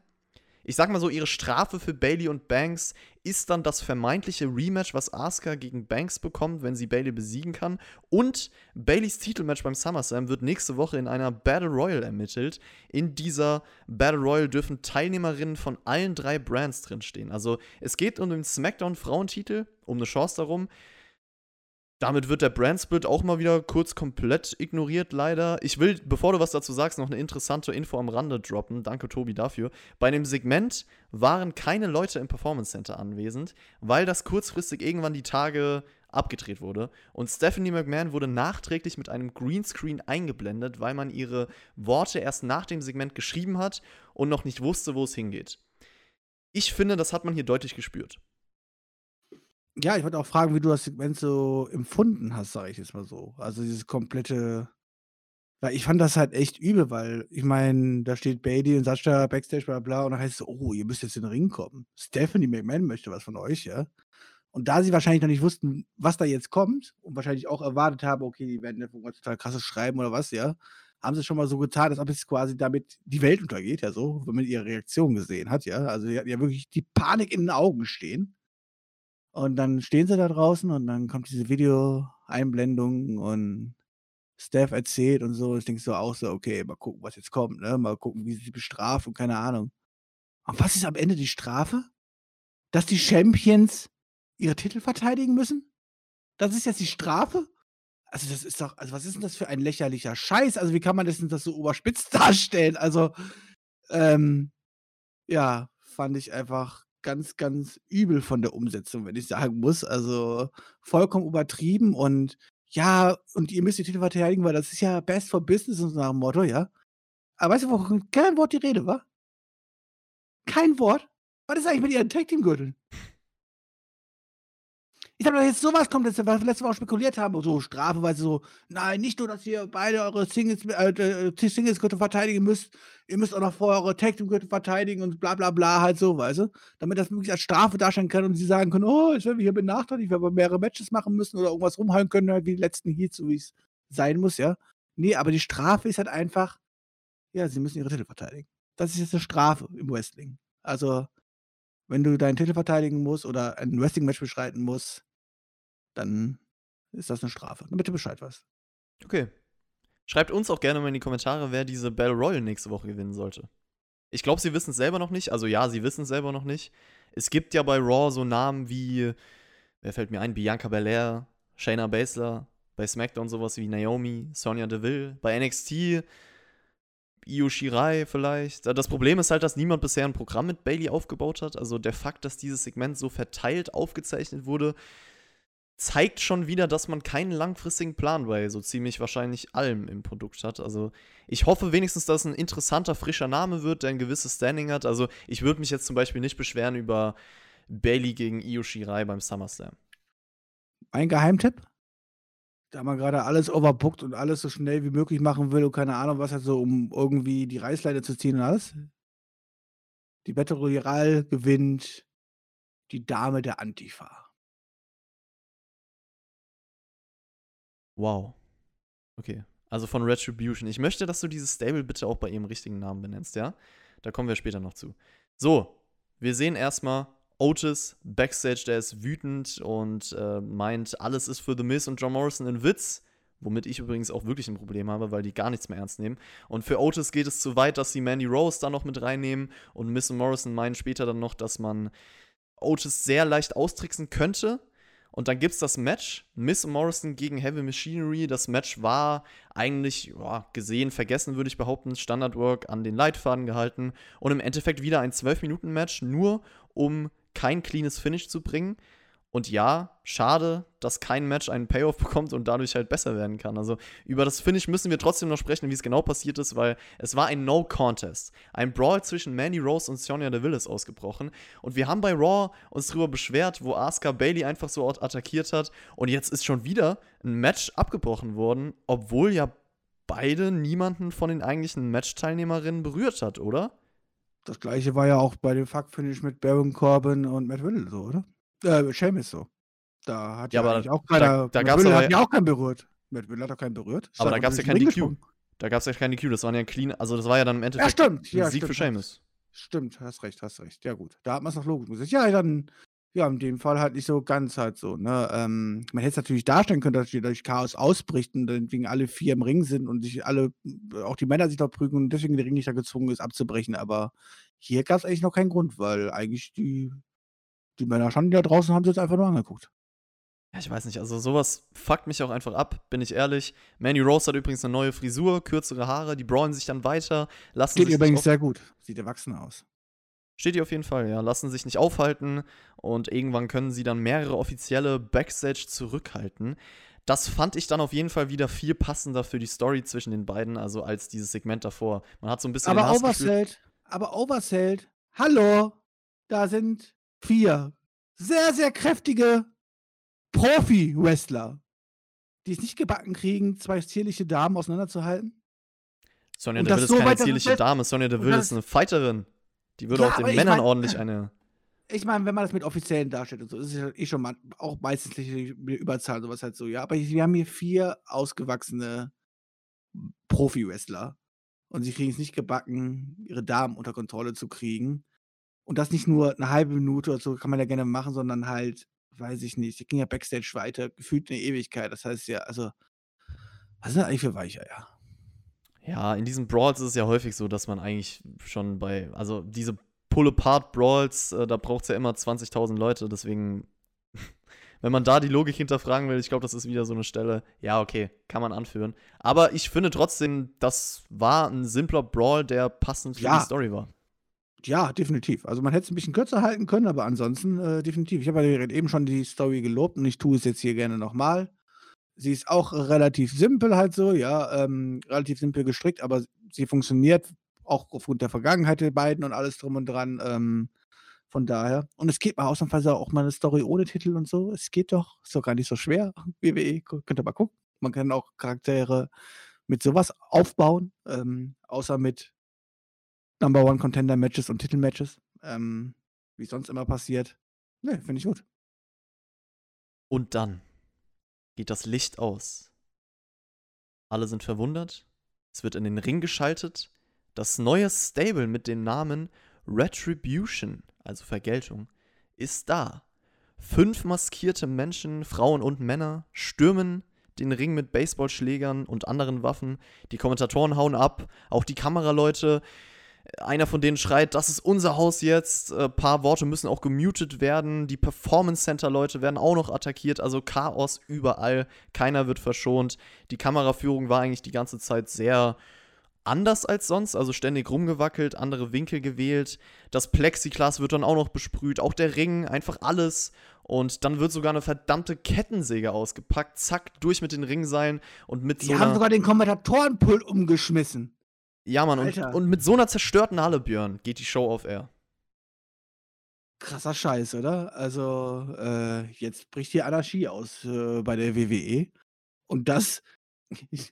ich sag mal so, ihre Strafe für Bailey und Banks ist dann das vermeintliche Rematch, was Asuka gegen Banks bekommt, wenn sie Bailey besiegen kann. Und Baileys Titelmatch beim SummerSlam wird nächste Woche in einer Battle Royal ermittelt. In dieser Battle Royal dürfen Teilnehmerinnen von allen drei Brands drinstehen. Also es geht um den SmackDown-Frauentitel, um eine Chance darum. Damit wird der Brandsplit auch mal wieder kurz komplett ignoriert, leider. Ich will, bevor du was dazu sagst, noch eine interessante Info am Rande droppen. Danke, Tobi, dafür. Bei dem Segment waren keine Leute im Performance Center anwesend, weil das kurzfristig irgendwann die Tage abgedreht wurde. Und Stephanie McMahon wurde nachträglich mit einem Greenscreen eingeblendet, weil man ihre Worte erst nach dem Segment geschrieben hat und noch nicht wusste, wo es hingeht. Ich finde, das hat man hier deutlich gespürt. Ja, ich wollte auch fragen, wie du das Segment so empfunden hast, sage ich jetzt mal so. Also dieses komplette weil ich fand das halt echt übel, weil ich meine, da steht Bailey und Sascha Backstage, bla bla, und dann heißt es oh, ihr müsst jetzt in den Ring kommen. Stephanie McMahon möchte was von euch, ja. Und da sie wahrscheinlich noch nicht wussten, was da jetzt kommt und wahrscheinlich auch erwartet haben, okay, die werden jetzt total krasses schreiben oder was, ja, haben sie schon mal so getan, als ob es quasi damit die Welt untergeht, ja so, wenn man ihre Reaktion gesehen hat, ja. Also die hatten ja wirklich die Panik in den Augen stehen. Und dann stehen sie da draußen und dann kommt diese Videoeinblendung und Steph erzählt und so. Ich denke so auch so, okay, mal gucken, was jetzt kommt, ne? Mal gucken, wie sie bestraft und keine Ahnung. Und was ist am Ende die Strafe? Dass die Champions ihre Titel verteidigen müssen? Das ist jetzt die Strafe? Also, das ist doch, also was ist denn das für ein lächerlicher Scheiß? Also, wie kann man das denn das so überspitzt darstellen? Also, ähm, ja, fand ich einfach ganz, ganz übel von der Umsetzung, wenn ich sagen muss. Also vollkommen übertrieben und ja, und ihr müsst die Titel verteidigen, weil das ist ja best for business und nach dem Motto, ja. Aber weißt du, wo kein Wort die Rede war? Kein Wort? Was ist eigentlich mit ihren Tag Team Gürteln? Ich habe jetzt sowas kommt, was wir letzte Woche spekuliert haben, so Strafe, weil sie so, nein, nicht nur, dass ihr beide eure Singles, äh, äh Singles verteidigen müsst, ihr müsst auch noch vorher eure Tag Team Gürtel verteidigen und bla bla bla, halt so, weißt du? Damit das wirklich als Strafe darstellen kann und sie sagen können, oh, werden wir hier benachteiligt, weil wir mehrere Matches machen müssen oder irgendwas rumhalten können, halt wie die letzten Heats, so wie es sein muss, ja. Nee, aber die Strafe ist halt einfach, ja, sie müssen ihre Titel verteidigen. Das ist jetzt eine Strafe im Wrestling. Also, wenn du deinen Titel verteidigen musst oder ein Wrestling-Match beschreiten musst, dann ist das eine Strafe. Damit du Bescheid weißt. Okay. Schreibt uns auch gerne mal in die Kommentare, wer diese Battle Royale nächste Woche gewinnen sollte. Ich glaube, sie wissen es selber noch nicht. Also ja, sie wissen es selber noch nicht. Es gibt ja bei Raw so Namen wie, wer fällt mir ein, Bianca Belair, Shayna Baszler, bei SmackDown sowas wie Naomi, Sonja Deville, bei NXT Io Shirai vielleicht. Das Problem ist halt, dass niemand bisher ein Programm mit Bailey aufgebaut hat. Also der Fakt, dass dieses Segment so verteilt aufgezeichnet wurde, zeigt schon wieder, dass man keinen langfristigen Plan bei so ziemlich wahrscheinlich allem im Produkt hat. Also ich hoffe wenigstens, dass ein interessanter, frischer Name wird, der ein gewisses Standing hat. Also ich würde mich jetzt zum Beispiel nicht beschweren über Bailey gegen Io Shirai beim SummerSlam. Ein Geheimtipp? Da man gerade alles overbookt und alles so schnell wie möglich machen will und keine Ahnung was, also um irgendwie die Reißleine zu ziehen und alles. Die Battle Royale gewinnt die Dame der Antifa. Wow. Okay. Also von Retribution. Ich möchte, dass du dieses Stable bitte auch bei ihrem richtigen Namen benennst, ja? Da kommen wir später noch zu. So, wir sehen erstmal Otis backstage, der ist wütend und äh, meint, alles ist für The Miz und John Morrison ein Witz. Womit ich übrigens auch wirklich ein Problem habe, weil die gar nichts mehr ernst nehmen. Und für Otis geht es zu weit, dass sie Mandy Rose da noch mit reinnehmen. Und Miss und Morrison meinen später dann noch, dass man Otis sehr leicht austricksen könnte. Und dann gibt es das Match, Miss Morrison gegen Heavy Machinery. Das Match war eigentlich ja, gesehen, vergessen, würde ich behaupten. Standardwork an den Leitfaden gehalten. Und im Endeffekt wieder ein 12-Minuten-Match, nur um kein cleanes Finish zu bringen. Und ja, schade, dass kein Match einen Payoff bekommt und dadurch halt besser werden kann. Also über das Finish müssen wir trotzdem noch sprechen, wie es genau passiert ist, weil es war ein No-Contest. Ein Brawl zwischen Mandy Rose und Sonya Deville ist ausgebrochen. Und wir haben bei Raw uns darüber beschwert, wo Asuka Bailey einfach so attackiert hat. Und jetzt ist schon wieder ein Match abgebrochen worden, obwohl ja beide niemanden von den eigentlichen Match-Teilnehmerinnen berührt hat, oder? Das gleiche war ja auch bei dem Fuck-Finish mit Baron Corbin und Matt Riddle so, oder? Äh, Seamus so. Da hat ja, Ja, aber auch da- keiner da Matt gab's Riddle aber- hat ja auch keinen berührt. Matt Riddle hat auch keinen berührt. Aber da einfach gab's ja durch den kein Ring DQ. gesprungen. Da gab es ja keine DQ, das waren ja clean, also das war ja dann im Endeffekt Ja, stimmt. ein Ja, Sieg stimmt. für Seamus. Stimmt, hast recht, hast recht. Ja, gut. Da hat man es noch logisch gesagt. Ja, dann, ja, in dem Fall halt nicht so ganz halt so, ne? Ähm, man hätte es natürlich darstellen können, dass hier durch Chaos ausbricht und deswegen alle vier im Ring sind und sich alle, auch die Männer sich da prügeln und deswegen der Ring nicht da gezwungen ist, abzubrechen. Aber hier gab es eigentlich noch keinen Grund, weil eigentlich die, die Männer standen ja draußen und haben sie jetzt einfach nur angeguckt. Ja, ich weiß nicht, also sowas fuckt mich auch einfach ab, bin ich ehrlich. Mandy Rose hat übrigens eine neue Frisur, kürzere Haare, die brawlen sich dann weiter, lassen Geht sich übrigens sehr gut. Sieht erwachsen aus. Steht ihr auf jeden Fall, ja, lassen sich nicht aufhalten und irgendwann können sie dann mehrere offizielle Backstage zurückhalten. Das fand ich dann auf jeden Fall wieder viel passender für die Story zwischen den beiden, also als dieses Segment davor. Man hat so ein bisschen den Aber. Oversold, aber Oversold, hallo, da sind vier sehr, sehr kräftige Profi-Wrestler, die es nicht gebacken kriegen, zwei zierliche Damen auseinanderzuhalten. Sonja Deville ist so keine zierliche Dame, Sonja Deville ist eine Fighterin. Die würde Ja, auch den Männern mein- ordentlich eine. Ich meine, wenn man das mit Offiziellen darstellt und so, ist es ja eh schon mal auch meistens nicht die Überzahl, sowas halt so, ja. Aber wir haben hier vier ausgewachsene Profi-Wrestler und sie kriegen es nicht gebacken, ihre Damen unter Kontrolle zu kriegen. Und das nicht nur eine halbe Minute oder so, kann man ja gerne machen, sondern halt, weiß ich nicht, die ging ja Backstage weiter, gefühlt eine Ewigkeit. Das heißt ja, also, was sind das eigentlich für Weicheier? Ja, in diesen Brawls ist es ja häufig so, dass man eigentlich schon bei, also diese Pull-Apart-Brawls, äh, da braucht es ja immer 20.000 Leute, deswegen, wenn man da die Logik hinterfragen will, ich glaube, das ist wieder so eine Stelle, ja, okay, kann man anführen. Aber ich finde trotzdem, das war ein simpler Brawl, der passend für Ja. die Story war. Ja, definitiv. Also man hätte es ein bisschen kürzer halten können, aber ansonsten äh, definitiv. Ich habe ja eben schon die Story gelobt und ich tue es jetzt hier gerne nochmal. Sie ist auch relativ simpel halt so, ja, ähm, relativ simpel gestrickt, aber sie funktioniert auch aufgrund der Vergangenheit der beiden und alles drum und dran. Ähm, von daher. Und es geht mal ausnahmsweise auch mal eine Story ohne Titel und so. Es geht doch, ist doch gar nicht so schwer. WWE, könnt ihr mal gucken. Man kann auch Charaktere mit sowas aufbauen, ähm, außer mit Number One Contender Matches und Titelmatches, ähm, wie sonst immer passiert. Ne, finde ich gut. Und dann geht das Licht aus. Alle sind verwundert. Es wird in den Ring geschaltet. Das neue Stable mit dem Namen Retribution, also Vergeltung, ist da. Fünf maskierte Menschen, Frauen und Männer, stürmen den Ring mit Baseballschlägern und anderen Waffen. Die Kommentatoren hauen ab, auch die Kameraleute. Einer von denen schreit, das ist unser Haus jetzt. Ein paar Worte müssen auch gemutet werden. Die Performance Center Leute werden auch noch attackiert. Also Chaos überall. Keiner wird verschont. Die Kameraführung war eigentlich die ganze Zeit sehr anders als sonst. Also ständig rumgewackelt, andere Winkel gewählt. Das Plexiglas wird dann auch noch besprüht. Auch der Ring, einfach alles. Und dann wird sogar eine verdammte Kettensäge ausgepackt. Zack, durch mit den Ringseilen und mit Die so haben einer. sogar den Kommentatorenpult umgeschmissen. Ja, Mann, und, und mit so einer zerstörten Halle, Björn, geht die Show auf Air. Krasser Scheiß, oder? Also, äh, jetzt bricht hier Anarchie aus äh, bei der WWE. Und das,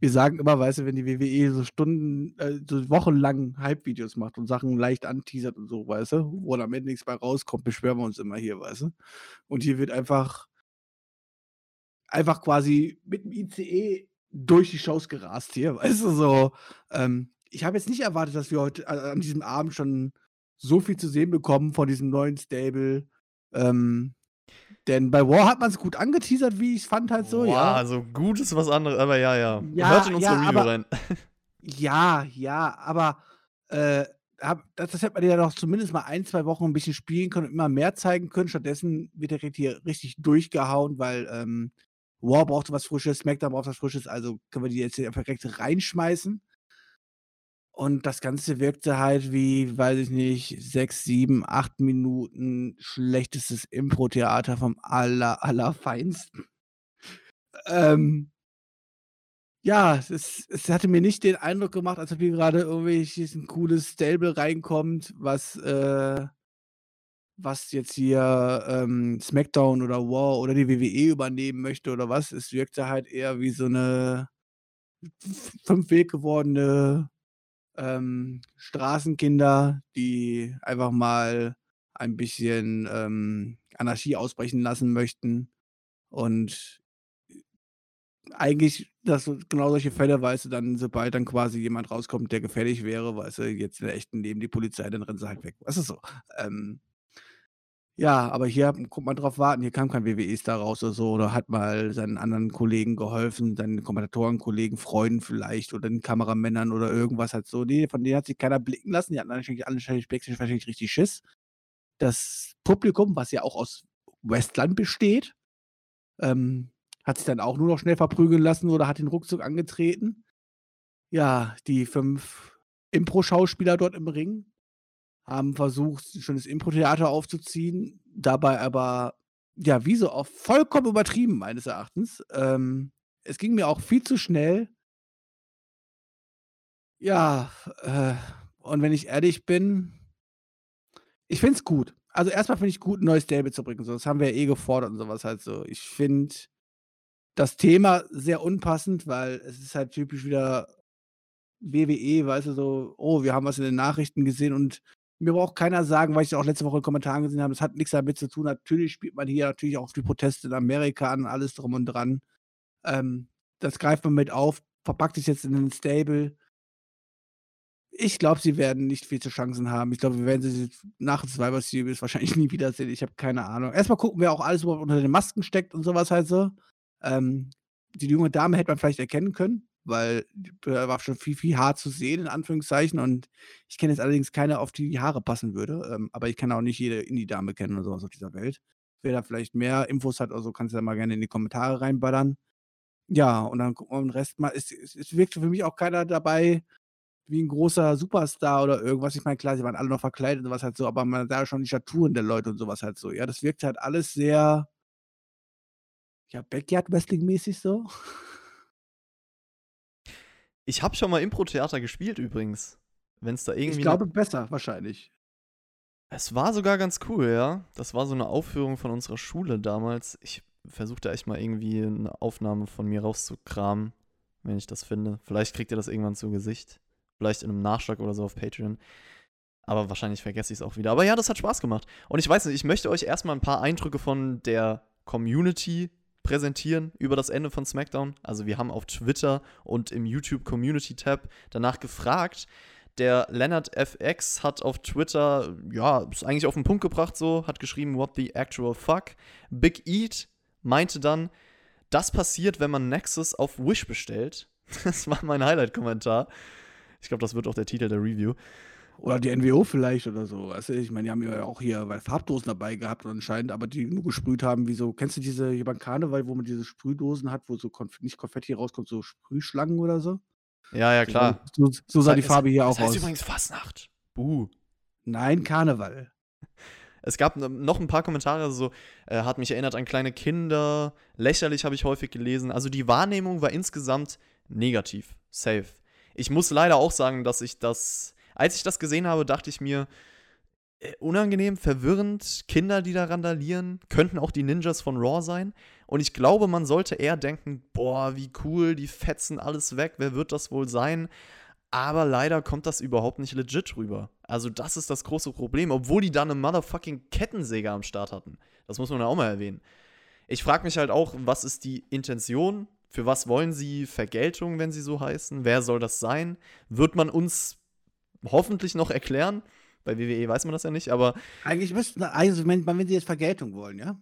wir sagen immer, weißt du, wenn die WWE so Stunden, äh, so wochenlang Hype-Videos macht und Sachen leicht anteasert und so, weißt du, wo dann am Ende nichts bei rauskommt, beschweren wir uns immer hier, weißt du. Und hier wird einfach, einfach quasi mit dem ICE durch die Shows gerast hier, weißt du, so. Ähm, ich habe jetzt nicht erwartet, dass wir heute äh, an diesem Abend schon so viel zu sehen bekommen von diesem neuen Stable. Ähm, denn bei War hat man es gut angeteasert, wie ich es fand, halt so, Wow, ja. also gut ist was anderes, aber ja, ja. Ja, Hört in unsere ja, Review aber- rein. Ja, ja, aber äh, hab, das, das hätte man ja noch zumindest mal ein, zwei Wochen ein bisschen spielen können und immer mehr zeigen können. Stattdessen wird er hier richtig durchgehauen, weil ähm, War braucht was Frisches, SmackDown braucht was Frisches, also können wir die jetzt hier einfach direkt reinschmeißen. Und das Ganze wirkte halt wie, weiß ich nicht, 6, 7, 8 Minuten schlechtestes Impro-Theater vom aller allerfeinsten. Ähm ja, es es hatte mir nicht den Eindruck gemacht, als ob hier grade irgendwie 'n cooles Stable reinkommt, was, äh was jetzt hier, ähm, SmackDown oder Raw oder die WWE übernehmen möchte oder was. Es wirkte halt eher wie so 'ne f fünf wild gewordene, ähm, Straßenkinder, die einfach mal ein bisschen, ähm, Anarchie ausbrechen lassen möchten. Und eigentlich, dass genau solche Fälle, weißt du, dann sobald dann quasi jemand rauskommt, der gefährlich wäre, weißt du, jetzt im echten Leben die Polizei, dann rennen sie halt weg. Weißt du so? Ähm ja, aber hier konnte man drauf warten. Hier kam kein WWE-Star raus oder so oder hat mal seinen anderen Kollegen geholfen, seinen Kommentatorenkollegen, Freunden vielleicht oder den Kameramännern oder irgendwas halt so. Ne, von denen hat sich keiner blicken lassen. Die hatten wahrscheinlich alle wahrscheinlich richtig Schiss. Das Publikum, was ja auch aus Westland besteht, ähm, hat sich dann auch nur noch schnell verprügeln lassen oder hat den ruckzuck angetreten. Ja, die 5 Impro-Schauspieler dort im Ring haben versucht, 'n schönes Impro-Theater aufzuziehen, dabei aber, ja, wie so oft vollkommen übertrieben meines Erachtens. Ähm, es ging mir auch viel zu schnell. Ja, äh, und wenn ich ehrlich bin ich finde es gut. Also, erst mal finde ich gut, 'n neues Stable zu bringen, so. Das haben wir ja eh gefordert und so was halt so. Ich finde das Thema sehr unpassend, weil es ist halt typisch wieder WWE, weißt du, so: „Oh, wir haben was in den Nachrichten gesehen“ und mir braucht keiner sagen, weil ich auch letzte Woche in Kommentaren gesehen habe, das hat nix damit zu tun. Natürlich spielt man hier natürlich auch die Proteste in Amerika an, alles drum und dran. Ähm, das greift man mit auf, verpackt es jetzt in 'nen Stable. Ich glaube, sie werden nicht viel zu Chancen haben. Ich glaube, wir werden sie nach Survivor Series wahrscheinlich nie wiedersehen. Ich habe keine Ahnung. Erst mal gucken, wer auch alles überhaupt unter den Masken steckt und so was halt so. Ähm, die junge Dame hätte man vielleicht erkennen können, weil die war schon viel, viel Haar zu sehen in Anführungszeichen und ich kenne jetzt allerdings keine, auf die die Haare passen würde, ähm, aber ich kann auch nicht jede Indie-Dame kennen oder so was auf dieser Welt. Wer da vielleicht mehr Infos hat oder so, kann's ja mal gerne in die Kommentare reinballern. Ja, und dann gucken wir den Rest mal. Es es es wirkte für mich auch keiner dabei wie 'n großer Superstar oder irgendwas. Ich meine, klar, sie waren alle noch verkleidet und was halt so, aber man sah schon die Staturen der Leute und so was halt so. Ja, das wirkte halt alles sehr ja, Backyard-Wrestling-mäßig so. Ich habe schon mal Impro-Theater gespielt übrigens. Wenn's da irgendwie Ich 'ne glaube besser wahrscheinlich. Es war sogar ganz cool, ja. Das war so 'ne Aufführung von unserer Schule damals. Ich versuche da echt mal irgendwie 'ne Aufnahme von mir rauszukramen, wenn ich das finde. Vielleicht kriegt ihr das irgendwann zu Gesicht. Vielleicht in 'nem Nachschlag oder so auf Patreon. Aber wahrscheinlich vergesse ich's auch wieder. Aber ja, das hat Spaß gemacht. Und ich weiß nicht, ich möchte euch erst mal 'n paar Eindrücke von der Community präsentieren über das Ende von SmackDown. Also, wir haben auf Twitter und im YouTube Community Tab danach gefragt. Der Leonard FX hat auf Twitter, ja, es eigentlich auf 'n Punkt gebracht so, hat geschrieben: „What the actual fuck?“ Big Eat meinte dann: „Das passiert, wenn man Nexus auf Wish bestellt.“ Das war mein Highlight-Kommentar. Ich glaube, das wird auch der Titel der Review. Oder die NWO vielleicht oder so, weißt du? Ich meine, die haben ja auch hier weil Farbdosen dabei gehabt anscheinend, aber die nur gesprüht haben wie so kennst du diese hier beim Karneval, wo man diese Sprühdosen hat, wo so Konf nicht Konfetti rauskommt, so Sprühschlangen oder so? Ja, ja, klar. So so sah die Farbe hier es auch heißt aus. übrigens Fastnacht. Buh. Nein, Karneval. Es gab noch 'n paar Kommentare so, äh, hat mich erinnert an kleine Kinder, lächerlich habe ich häufig gelesen. Also, die Wahrnehmung war insgesamt negativ, safe. Ich muss leider auch sagen, dass ich das als ich das gesehen habe, dachte ich mir: „Äh, unangenehm, verwirrend, Kinder, die da randalieren, könnten auch die Ninjas von Raw sein.“ Und ich glaube, man sollte eher denken: „Boah, wie cool, die fetzen alles weg, wer wird das wohl sein?“ Aber leider kommt das überhaupt nicht legit rüber. Also, das ist das große Problem, obwohl die da 'ne motherfucking Kettensäge am Start hatten. Das muss man ja auch mal erwähnen. Ich frage mich halt auch, was ist die Intention? Für was wollen sie Vergeltung, wenn sie so heißen? Wer soll das sein? Wird man uns hoffentlich noch erklären? Bei WWE weiß man das ja nicht, aber Eigentlich müssten also, wenn wenn sie jetzt Vergeltung wollen, ja?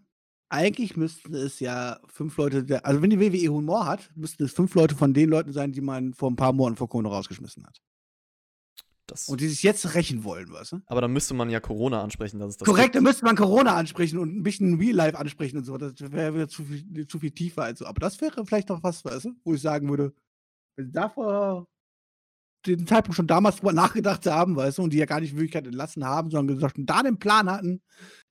Eigentlich müssten es ja 5 Leute der also, wenn die WWE Humor hat, müssten es 5 Leute von den Leuten sein, die man vor 'n paar Monaten vor Corona rausgeschmissen hat. Das Und die sich jetzt rächen wollen, weißt du? aber dann müsste man ja Corona ansprechen, dass es das Korrekt, gibt. dann müsste man Corona ansprechen und 'n bisschen Real Life ansprechen und so. Das wäre wieder zu viel zu viel tiefer also. Aber das wäre vielleicht noch was, weißt du, wo ich sagen würde, wenn sie davor den Zeitpunkt schon damals drüber nachgedacht haben, weißt du, und die ja gar nicht Möglichkeit entlassen haben, sondern gesagt, da den Plan hatten,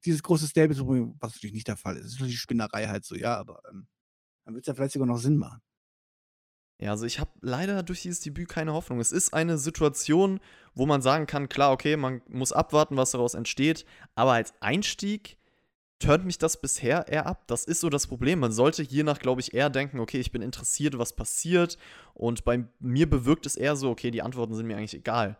dieses große Stable zu bringen, was natürlich nicht der Fall ist. Das ist natürlich Spinnerei halt so, ja, aber ähm, dann wird es ja vielleicht sogar noch Sinn machen. Ja, also ich habe leider durch dieses Debüt keine Hoffnung. Es ist eine Situation, wo man sagen kann, klar, okay, man muss abwarten, was daraus entsteht, aber als Einstieg turnt mich das bisher eher ab. Das ist so das Problem. Man sollte hiernach, glaube ich, eher denken, okay, ich bin interessiert, was passiert. Und bei mir bewirkt es eher so, okay, die Antworten sind mir eigentlich egal.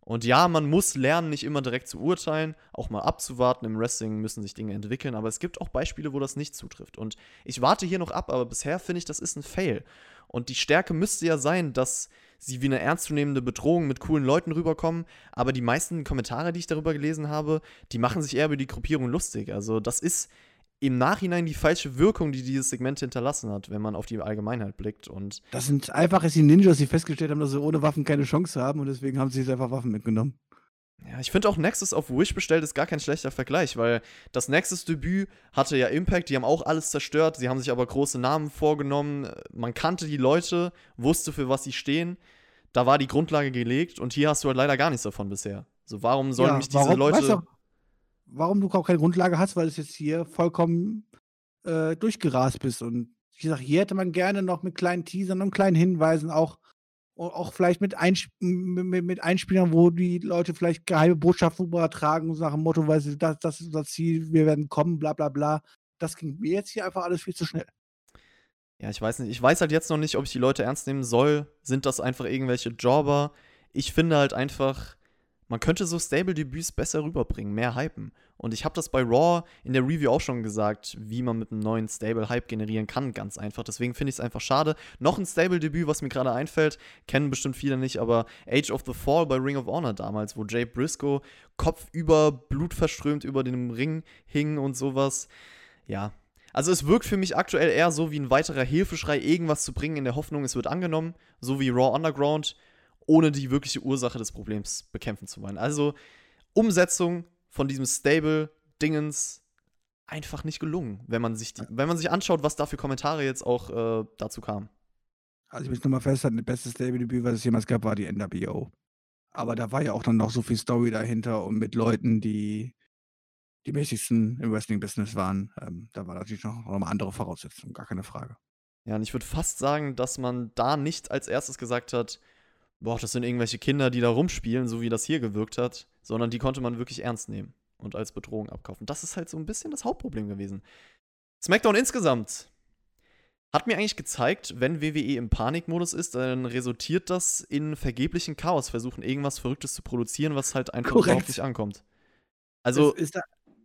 Und ja, man muss lernen, nicht immer direkt zu urteilen, auch mal abzuwarten. Im Wrestling müssen sich Dinge entwickeln, aber es gibt auch Beispiele, wo das nicht zutrifft. Und ich warte hier noch ab, aber bisher finde ich, das ist ein Fail. Und die Stärke müsste ja sein, dass sie wie eine ernstzunehmende Bedrohung mit coolen Leuten rüberkommen, aber die meisten Kommentare, die ich darüber gelesen habe, die machen sich eher über die Gruppierung lustig. Also das ist im Nachhinein die falsche Wirkung, die dieses Segment hinterlassen hat, wenn man auf die Allgemeinheit blickt. Und das sind einfach die Ninjas, die festgestellt haben, dass sie ohne Waffen keine Chance haben und deswegen haben sie jetzt einfach Waffen mitgenommen. Ja, ich finde auch Nexus auf Wish bestellt ist gar kein schlechter Vergleich, weil das Nexus-Debüt hatte ja Impact, die haben auch alles zerstört, sie haben sich aber große Namen vorgenommen, man kannte die Leute, wusste, für was sie stehen, da war die Grundlage gelegt und hier hast du halt leider gar nichts davon bisher. So, warum sollen ja, mich diese warum, Leute. Weißt du, warum du auch keine Grundlage hast, weil du jetzt hier vollkommen äh, durchgerast bist. Und wie gesagt, hier hätte man gerne noch mit kleinen Teasern und kleinen Hinweisen auch, auch vielleicht mit, Einsp mit, mit Einspielern, wo die Leute vielleicht geheime Botschaften übertragen, nach dem Motto, weil sie das, das ist unser Ziel, wir werden kommen, bla bla bla. Das ging mir jetzt hier einfach alles viel zu schnell. Ja, ich weiß nicht. Ich weiß halt jetzt noch nicht, ob ich die Leute ernst nehmen soll. Sind das einfach irgendwelche Jobber? Ich finde halt einfach, man könnte so Stable-Debüts besser rüberbringen, mehr hypen. Und ich habe das bei Raw in der Review auch schon gesagt, wie man mit einem neuen Stable-Hype generieren kann, ganz einfach. Deswegen finde ich es einfach schade. Noch ein Stable-Debüt, was mir gerade einfällt, kennen bestimmt viele nicht, aber Age of the Fall bei Ring of Honor damals, wo Jay Briscoe Kopf über Blut verströmt über den Ring hing und sowas. Ja, also es wirkt für mich aktuell eher so wie ein weiterer Hilfeschrei, irgendwas zu bringen in der Hoffnung, es wird angenommen, so wie Raw Underground ohne die wirkliche Ursache des Problems bekämpfen zu wollen. Also Umsetzung von diesem Stable-Dingens einfach nicht gelungen, wenn man sich, die, wenn man sich anschaut, was da für Kommentare jetzt auch äh, dazu kamen. Also ich es nochmal festhalten, das beste Stable-Debüt, was es jemals gab, war die NWO. Aber da war ja auch dann noch so viel Story dahinter und mit Leuten, die die mäßigsten im Wrestling-Business waren. Ähm, da war natürlich noch, noch mal andere Voraussetzungen, gar keine Frage. Ja, und ich würde fast sagen, dass man da nicht als erstes gesagt hat, boah, das sind irgendwelche Kinder, die da rumspielen, so wie das hier gewirkt hat, sondern die konnte man wirklich ernst nehmen und als Bedrohung abkaufen. Das ist halt so ein bisschen das Hauptproblem gewesen. SmackDown insgesamt hat mir eigentlich gezeigt, wenn WWE im Panikmodus ist, dann resultiert das in vergeblichen Chaosversuchen, irgendwas Verrücktes zu produzieren, was halt einfach Korrekt. überhaupt nicht ankommt. Also. Da,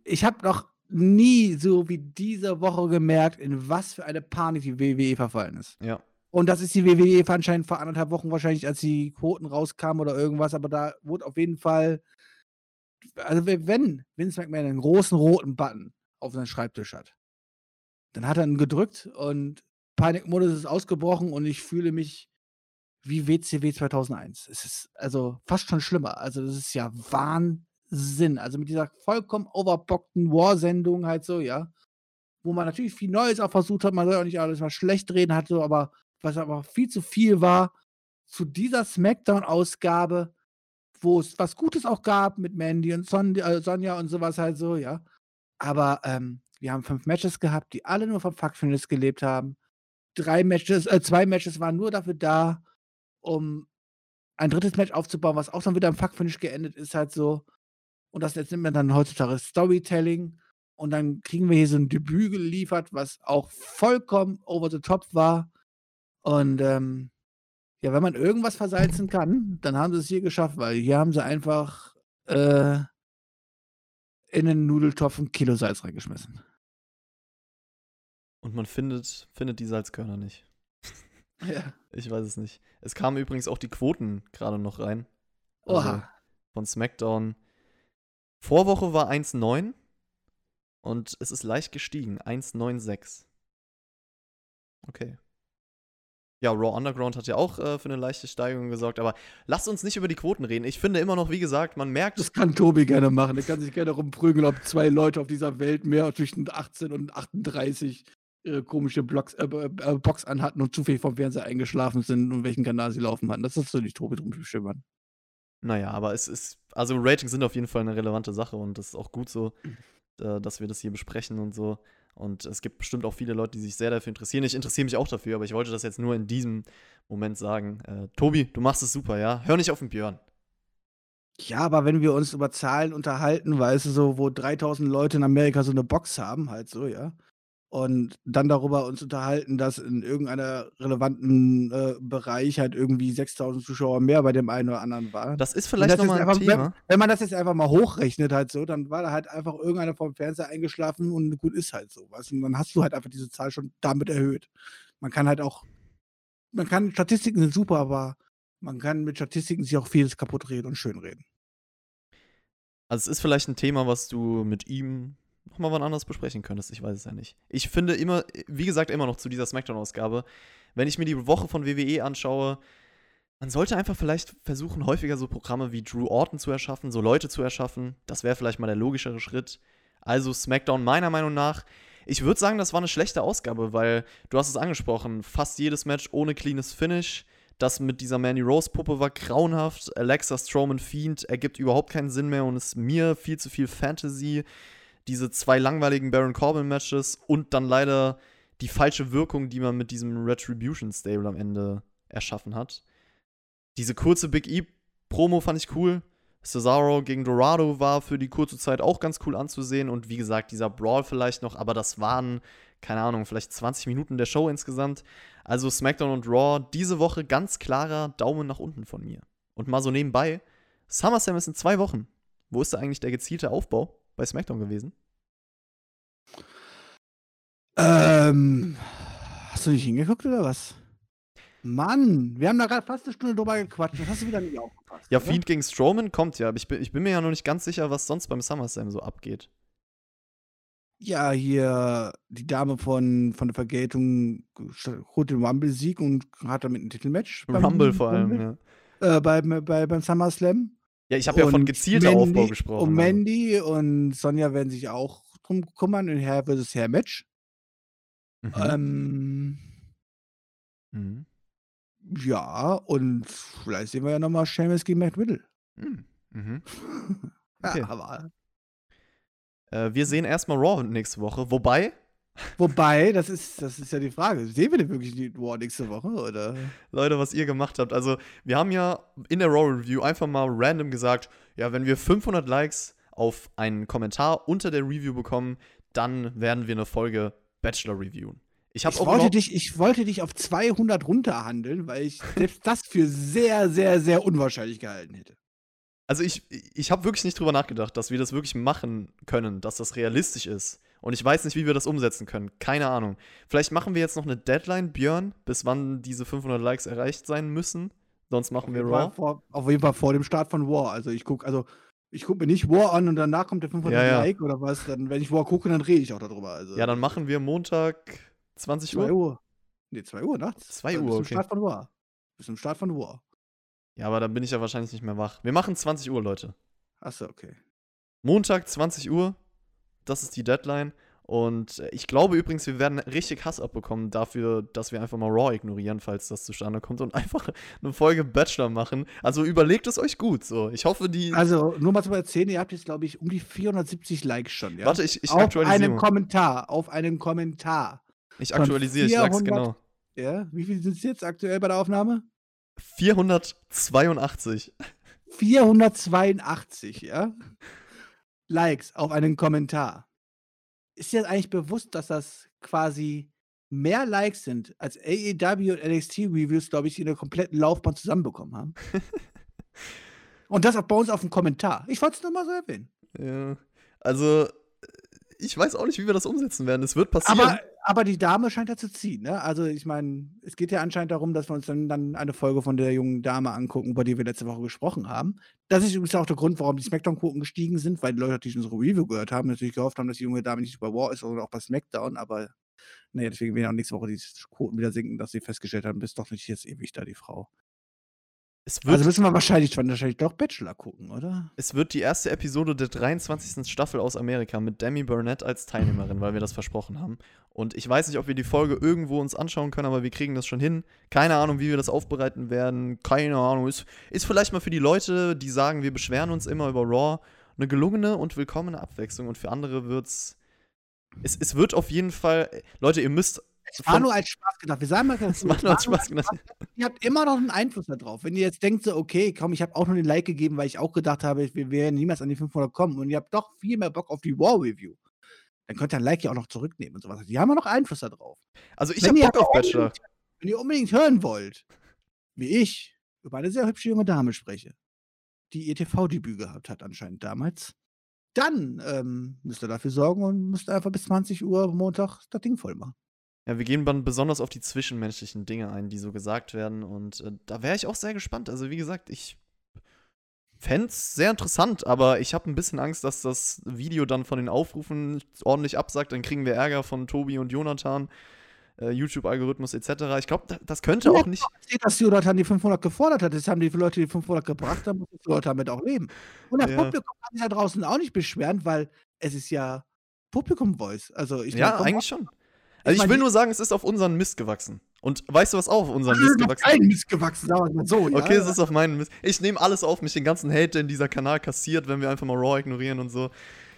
ich habe noch nie so wie diese Woche gemerkt, in was für eine Panik die WWE verfallen ist. Ja. Und das ist die WWE anscheinend vor anderthalb Wochen wahrscheinlich, als die Quoten rauskamen oder irgendwas, aber da wurde auf jeden Fall, also wenn Vince McMahon einen großen roten Button auf seinem Schreibtisch hat, dann hat er ihn gedrückt und Panikmodus ist ausgebrochen und ich fühle mich wie WCW 2001. Es ist also fast schon schlimmer. Also das ist ja Wahnsinn. Also mit dieser vollkommen overbockten War-Sendung halt so, ja. Wo man natürlich viel Neues auch versucht hat, man soll auch nicht alles mal schlecht reden, hat so, aber was aber viel zu viel war, zu dieser Smackdown-Ausgabe, wo es was Gutes auch gab mit Mandy und Son äh, Sonja und sowas halt so, ja. Aber ähm, wir haben fünf Matches gehabt, die alle nur vom Fuckfinish gelebt haben. Drei Matches, äh, zwei Matches waren nur dafür da, um ein drittes Match aufzubauen, was auch dann wieder im Fuckfinish geendet ist, halt so. Und das jetzt nimmt man dann heutzutage Storytelling. Und dann kriegen wir hier so ein Debüt geliefert, was auch vollkommen over the top war. Und ähm, ja, wenn man irgendwas versalzen kann, dann haben sie es hier geschafft, weil hier haben sie einfach äh, in den Nudeltopf ein Kilo Salz reingeschmissen. Und man findet, findet die Salzkörner nicht. Ja. Ich weiß es nicht. Es kamen übrigens auch die Quoten gerade noch rein. Also Oha. Von SmackDown. Vorwoche war 1,9 und es ist leicht gestiegen. 1,96. Okay. Ja, Raw Underground hat ja auch äh, für eine leichte Steigerung gesorgt, aber lasst uns nicht über die Quoten reden. Ich finde immer noch, wie gesagt, man merkt. Das kann Tobi gerne machen. Er kann sich gerne rumprügeln, ob zwei Leute auf dieser Welt mehr zwischen 18 und 38 ihre komische Blocks, äh, äh, Box anhatten und zufällig vom Fernseher eingeschlafen sind und welchen Kanal sie laufen hatten. Das ist so nicht Tobi drum bestimmen. Naja, aber es ist, also Ratings sind auf jeden Fall eine relevante Sache und das ist auch gut so, äh, dass wir das hier besprechen und so. Und es gibt bestimmt auch viele Leute, die sich sehr dafür interessieren. Ich interessiere mich auch dafür, aber ich wollte das jetzt nur in diesem Moment sagen. Äh, Tobi, du machst es super, ja? Hör nicht auf den Björn. Ja, aber wenn wir uns über Zahlen unterhalten, weißt du, so, wo 3000 Leute in Amerika so eine Box haben, halt so, ja, und dann darüber uns unterhalten, dass in irgendeiner relevanten äh, Bereich halt irgendwie 6000 Zuschauer mehr bei dem einen oder anderen waren. Das ist vielleicht nochmal ein einfach, Thema. Wenn, wenn, man das jetzt einfach mal hochrechnet halt so, dann war da halt einfach irgendeiner vom Fernseher eingeschlafen und gut ist halt so. Weißt? Und dann hast du halt einfach diese Zahl schon damit erhöht. Man kann halt auch, man kann, Statistiken sind super, aber man kann mit Statistiken sich auch vieles kaputt reden und schön reden. Also es ist vielleicht ein Thema, was du mit ihm nochmal wann anders besprechen könntest. Ich weiß es ja nicht. Ich finde immer, wie gesagt, immer noch zu dieser Smackdown-Ausgabe, wenn ich mir die Woche von WWE anschaue, man sollte einfach vielleicht versuchen, häufiger so Programme wie Drew Orton zu erschaffen, so Leute zu erschaffen. Das wäre vielleicht mal der logischere Schritt. Also Smackdown meiner Meinung nach. Ich würde sagen, das war eine schlechte Ausgabe, weil du hast es angesprochen, fast jedes Match ohne cleanes Finish. Das mit dieser Manny Rose Puppe war grauenhaft. Alexa Strowman Fiend ergibt überhaupt keinen Sinn mehr und ist mir viel zu viel Fantasy diese zwei langweiligen Baron Corbin-Matches und dann leider die falsche Wirkung, die man mit diesem Retribution-Stable am Ende erschaffen hat. Diese kurze Big E-Promo fand ich cool. Cesaro gegen Dorado war für die kurze Zeit auch ganz cool anzusehen und wie gesagt, dieser Brawl vielleicht noch, aber das waren, keine Ahnung, vielleicht 20 Minuten der Show insgesamt. Also SmackDown und Raw diese Woche ganz klarer Daumen nach unten von mir. Und mal so nebenbei, SummerSlam ist in zwei Wochen. Wo ist da eigentlich der gezielte Aufbau? Bei SmackDown gewesen? Ähm, hast du nicht hingeguckt oder was? Mann, wir haben da gerade fast eine Stunde drüber gequatscht. Das hast du wieder nicht aufgepasst. Ja, Fiend gegen Strowman kommt ja, aber ich bin, ich bin mir ja noch nicht ganz sicher, was sonst beim SummerSlam so abgeht. Ja, hier die Dame von, von der Vergeltung holt den Rumble-Sieg und hat damit ein Titelmatch. Rumble vor allem, Rumble, ja. Äh, bei, bei, beim SummerSlam. Ja, ich habe ja von gezielter Mandy, Aufbau gesprochen. Und also. Mandy und Sonja werden sich auch drum kümmern, in Herr vs. Herr Match. Mhm. Ähm, mhm. Ja, und vielleicht sehen wir ja nochmal Seamus gegen Matt Riddle. Mhm. mhm. okay. ja, aber. Äh, wir sehen erstmal Raw nächste Woche. Wobei, Wobei, das ist, das ist ja die Frage. Sehen wir denn wirklich die War nächste Woche? Oder? Leute, was ihr gemacht habt. Also, wir haben ja in der Raw Review einfach mal random gesagt: Ja, wenn wir 500 Likes auf einen Kommentar unter der Review bekommen, dann werden wir eine Folge Bachelor reviewen. Ich, ich, wollte dich, ich wollte dich auf 200 runterhandeln, weil ich selbst das für sehr, sehr, sehr unwahrscheinlich gehalten hätte. Also ich, ich habe wirklich nicht drüber nachgedacht, dass wir das wirklich machen können, dass das realistisch ist. Und ich weiß nicht, wie wir das umsetzen können. Keine Ahnung. Vielleicht machen wir jetzt noch eine Deadline, Björn, bis wann diese 500 Likes erreicht sein müssen. Sonst machen wir Raw. Vor, auf jeden Fall vor dem Start von War. Also ich gucke also ich mir nicht War an und danach kommt der 500 ja, ja. Like oder was. Dann, wenn ich War gucke, dann rede ich auch darüber. Also. Ja, dann machen wir Montag 20 Uhr. 2 Uhr. Nee, 2 Uhr nachts. 2 also Uhr, bis okay. Bis zum Start von War. Bis zum Start von War. Ja, aber dann bin ich ja wahrscheinlich nicht mehr wach. Wir machen 20 Uhr, Leute. Achso, okay. Montag 20 Uhr. Das ist die Deadline. Und ich glaube übrigens, wir werden richtig Hass abbekommen dafür, dass wir einfach mal Raw ignorieren, falls das zustande kommt und einfach eine Folge Bachelor machen. Also überlegt es euch gut. So, ich hoffe, die. Also nur mal zu erzählen, ihr habt jetzt, glaube ich, um die 470 Likes schon. Ja? Warte, ich, ich auf aktualisiere. Auf einem Kommentar. Auf einem Kommentar. Ich aktualisiere, 400, ich sag's genau. Ja, wie viel sind es jetzt aktuell bei der Aufnahme? 482. 482, ja? Likes auf einen Kommentar ist dir eigentlich bewusst, dass das quasi mehr Likes sind, als AEW und NXT Reviews, glaube ich, in der kompletten Laufbahn zusammenbekommen haben? und das auch bei uns auf dem Kommentar. Ich wollte es nur mal so erwähnen. Ja. Also, ich weiß auch nicht, wie wir das umsetzen werden. Es wird passieren. Aber, aber die Dame scheint ja zu ziehen, ne? Also, ich meine, es geht ja anscheinend darum, dass wir uns dann, dann eine Folge von der jungen Dame angucken, über die wir letzte Woche gesprochen haben. Das ist übrigens auch der Grund, warum die Smackdown-Quoten gestiegen sind, weil die Leute, die unsere Review gehört haben, natürlich gehofft haben, dass die junge Dame nicht bei War ist, sondern auch bei Smackdown. Aber naja, deswegen werden auch nächste Woche die Quoten wieder sinken, dass sie festgestellt haben, ist doch nicht jetzt ewig da die Frau. Also müssen wir wahrscheinlich, wahrscheinlich doch Bachelor gucken, oder? es wird die erste Episode der 23. Staffel aus Amerika mit Demi Burnett als Teilnehmerin, weil wir das versprochen haben. Und ich weiß nicht, ob wir die Folge irgendwo uns anschauen können, aber wir kriegen das schon hin. Keine Ahnung, wie wir das aufbereiten werden. Keine Ahnung. Ist, ist vielleicht mal für die Leute, die sagen, wir beschweren uns immer über Raw, eine gelungene und willkommene Abwechslung. Und für andere wird's. Es, es wird auf jeden Fall. Leute, ihr müsst. Es war nur als Spaß gedacht. Wir sagen mal ganz Es macht nur als Spaß gedacht. Ihr habt immer noch einen Einfluss darauf. Wenn ihr jetzt denkt, so, okay, komm, ich habe auch nur den Like gegeben, weil ich auch gedacht habe, wir werden niemals an die 500 kommen und ihr habt doch viel mehr Bock auf die War-Review, dann könnt ihr ein Like ja auch noch zurücknehmen und sowas. Die haben ja noch Einfluss darauf. Also ich habe Bock auf Bachelor. Wenn ihr unbedingt hören wollt, wie ich, über eine sehr hübsche junge Dame spreche, die ihr TV-Debüt gehabt hat anscheinend damals, dann ähm, müsst ihr dafür sorgen und müsst einfach bis 20 Uhr Montag das Ding voll machen. Ja, wir gehen dann besonders auf die zwischenmenschlichen Dinge ein, die so gesagt werden. Und äh, da wäre ich auch sehr gespannt. Also, wie gesagt, ich fände es sehr interessant, aber ich habe ein bisschen Angst, dass das Video dann von den Aufrufen ordentlich absagt. Dann kriegen wir Ärger von Tobi und Jonathan, äh, YouTube-Algorithmus etc. Ich glaube, da, das könnte auch nicht. Seht, dass Jonathan die 500 gefordert hat. Jetzt haben die Leute die 500 gebracht, dann müssen die Leute damit auch leben. Und das Ja. Publikum kann sich da draußen auch nicht beschweren, weil es ist ja Publikum-Voice. Also ich Ja, eigentlich schon. Also, ich will nur sagen, es ist auf unseren Mist gewachsen. Und weißt du, was auch auf unseren ist Mist gewachsen kein Mist gewachsen, mal so. Okay, ja? es ist auf meinen Mist. Ich nehme alles auf mich, den ganzen Hate, den dieser Kanal kassiert, wenn wir einfach mal Raw ignorieren und so.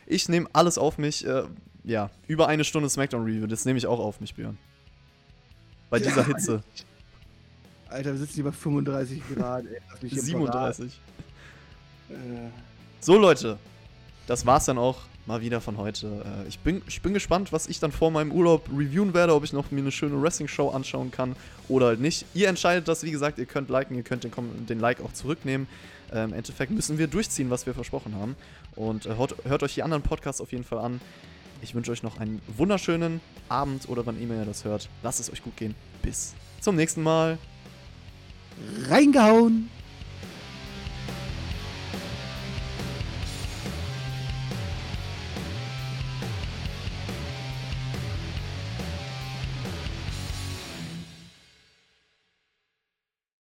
Ich nehme alles auf mich. Äh, ja, über eine Stunde Smackdown-Review, das nehme ich auch auf mich, Björn. Bei Ja. dieser Hitze. Alter, wir sitzen hier bei 35 Grad. Ey, lass mich hier 37. beraten. Äh, So, Leute, das war's dann auch mal wieder von heute. Äh, ich, bin, ich bin gespannt, was ich dann vor meinem Urlaub reviewen werde, ob ich noch mir eine schöne Wrestling-Show anschauen kann oder halt nicht. Ihr entscheidet das, wie gesagt, ihr könnt liken, ihr könnt den, den Like auch zurücknehmen. Äh, Im Endeffekt müssen wir durchziehen, was wir versprochen haben. Und äh, hört, hört euch die anderen Podcasts auf jeden Fall an. Ich wünsche euch noch einen wunderschönen Abend oder wann immer ihr das hört. Lasst es euch gut gehen. Bis zum nächsten Mal. reingehauen.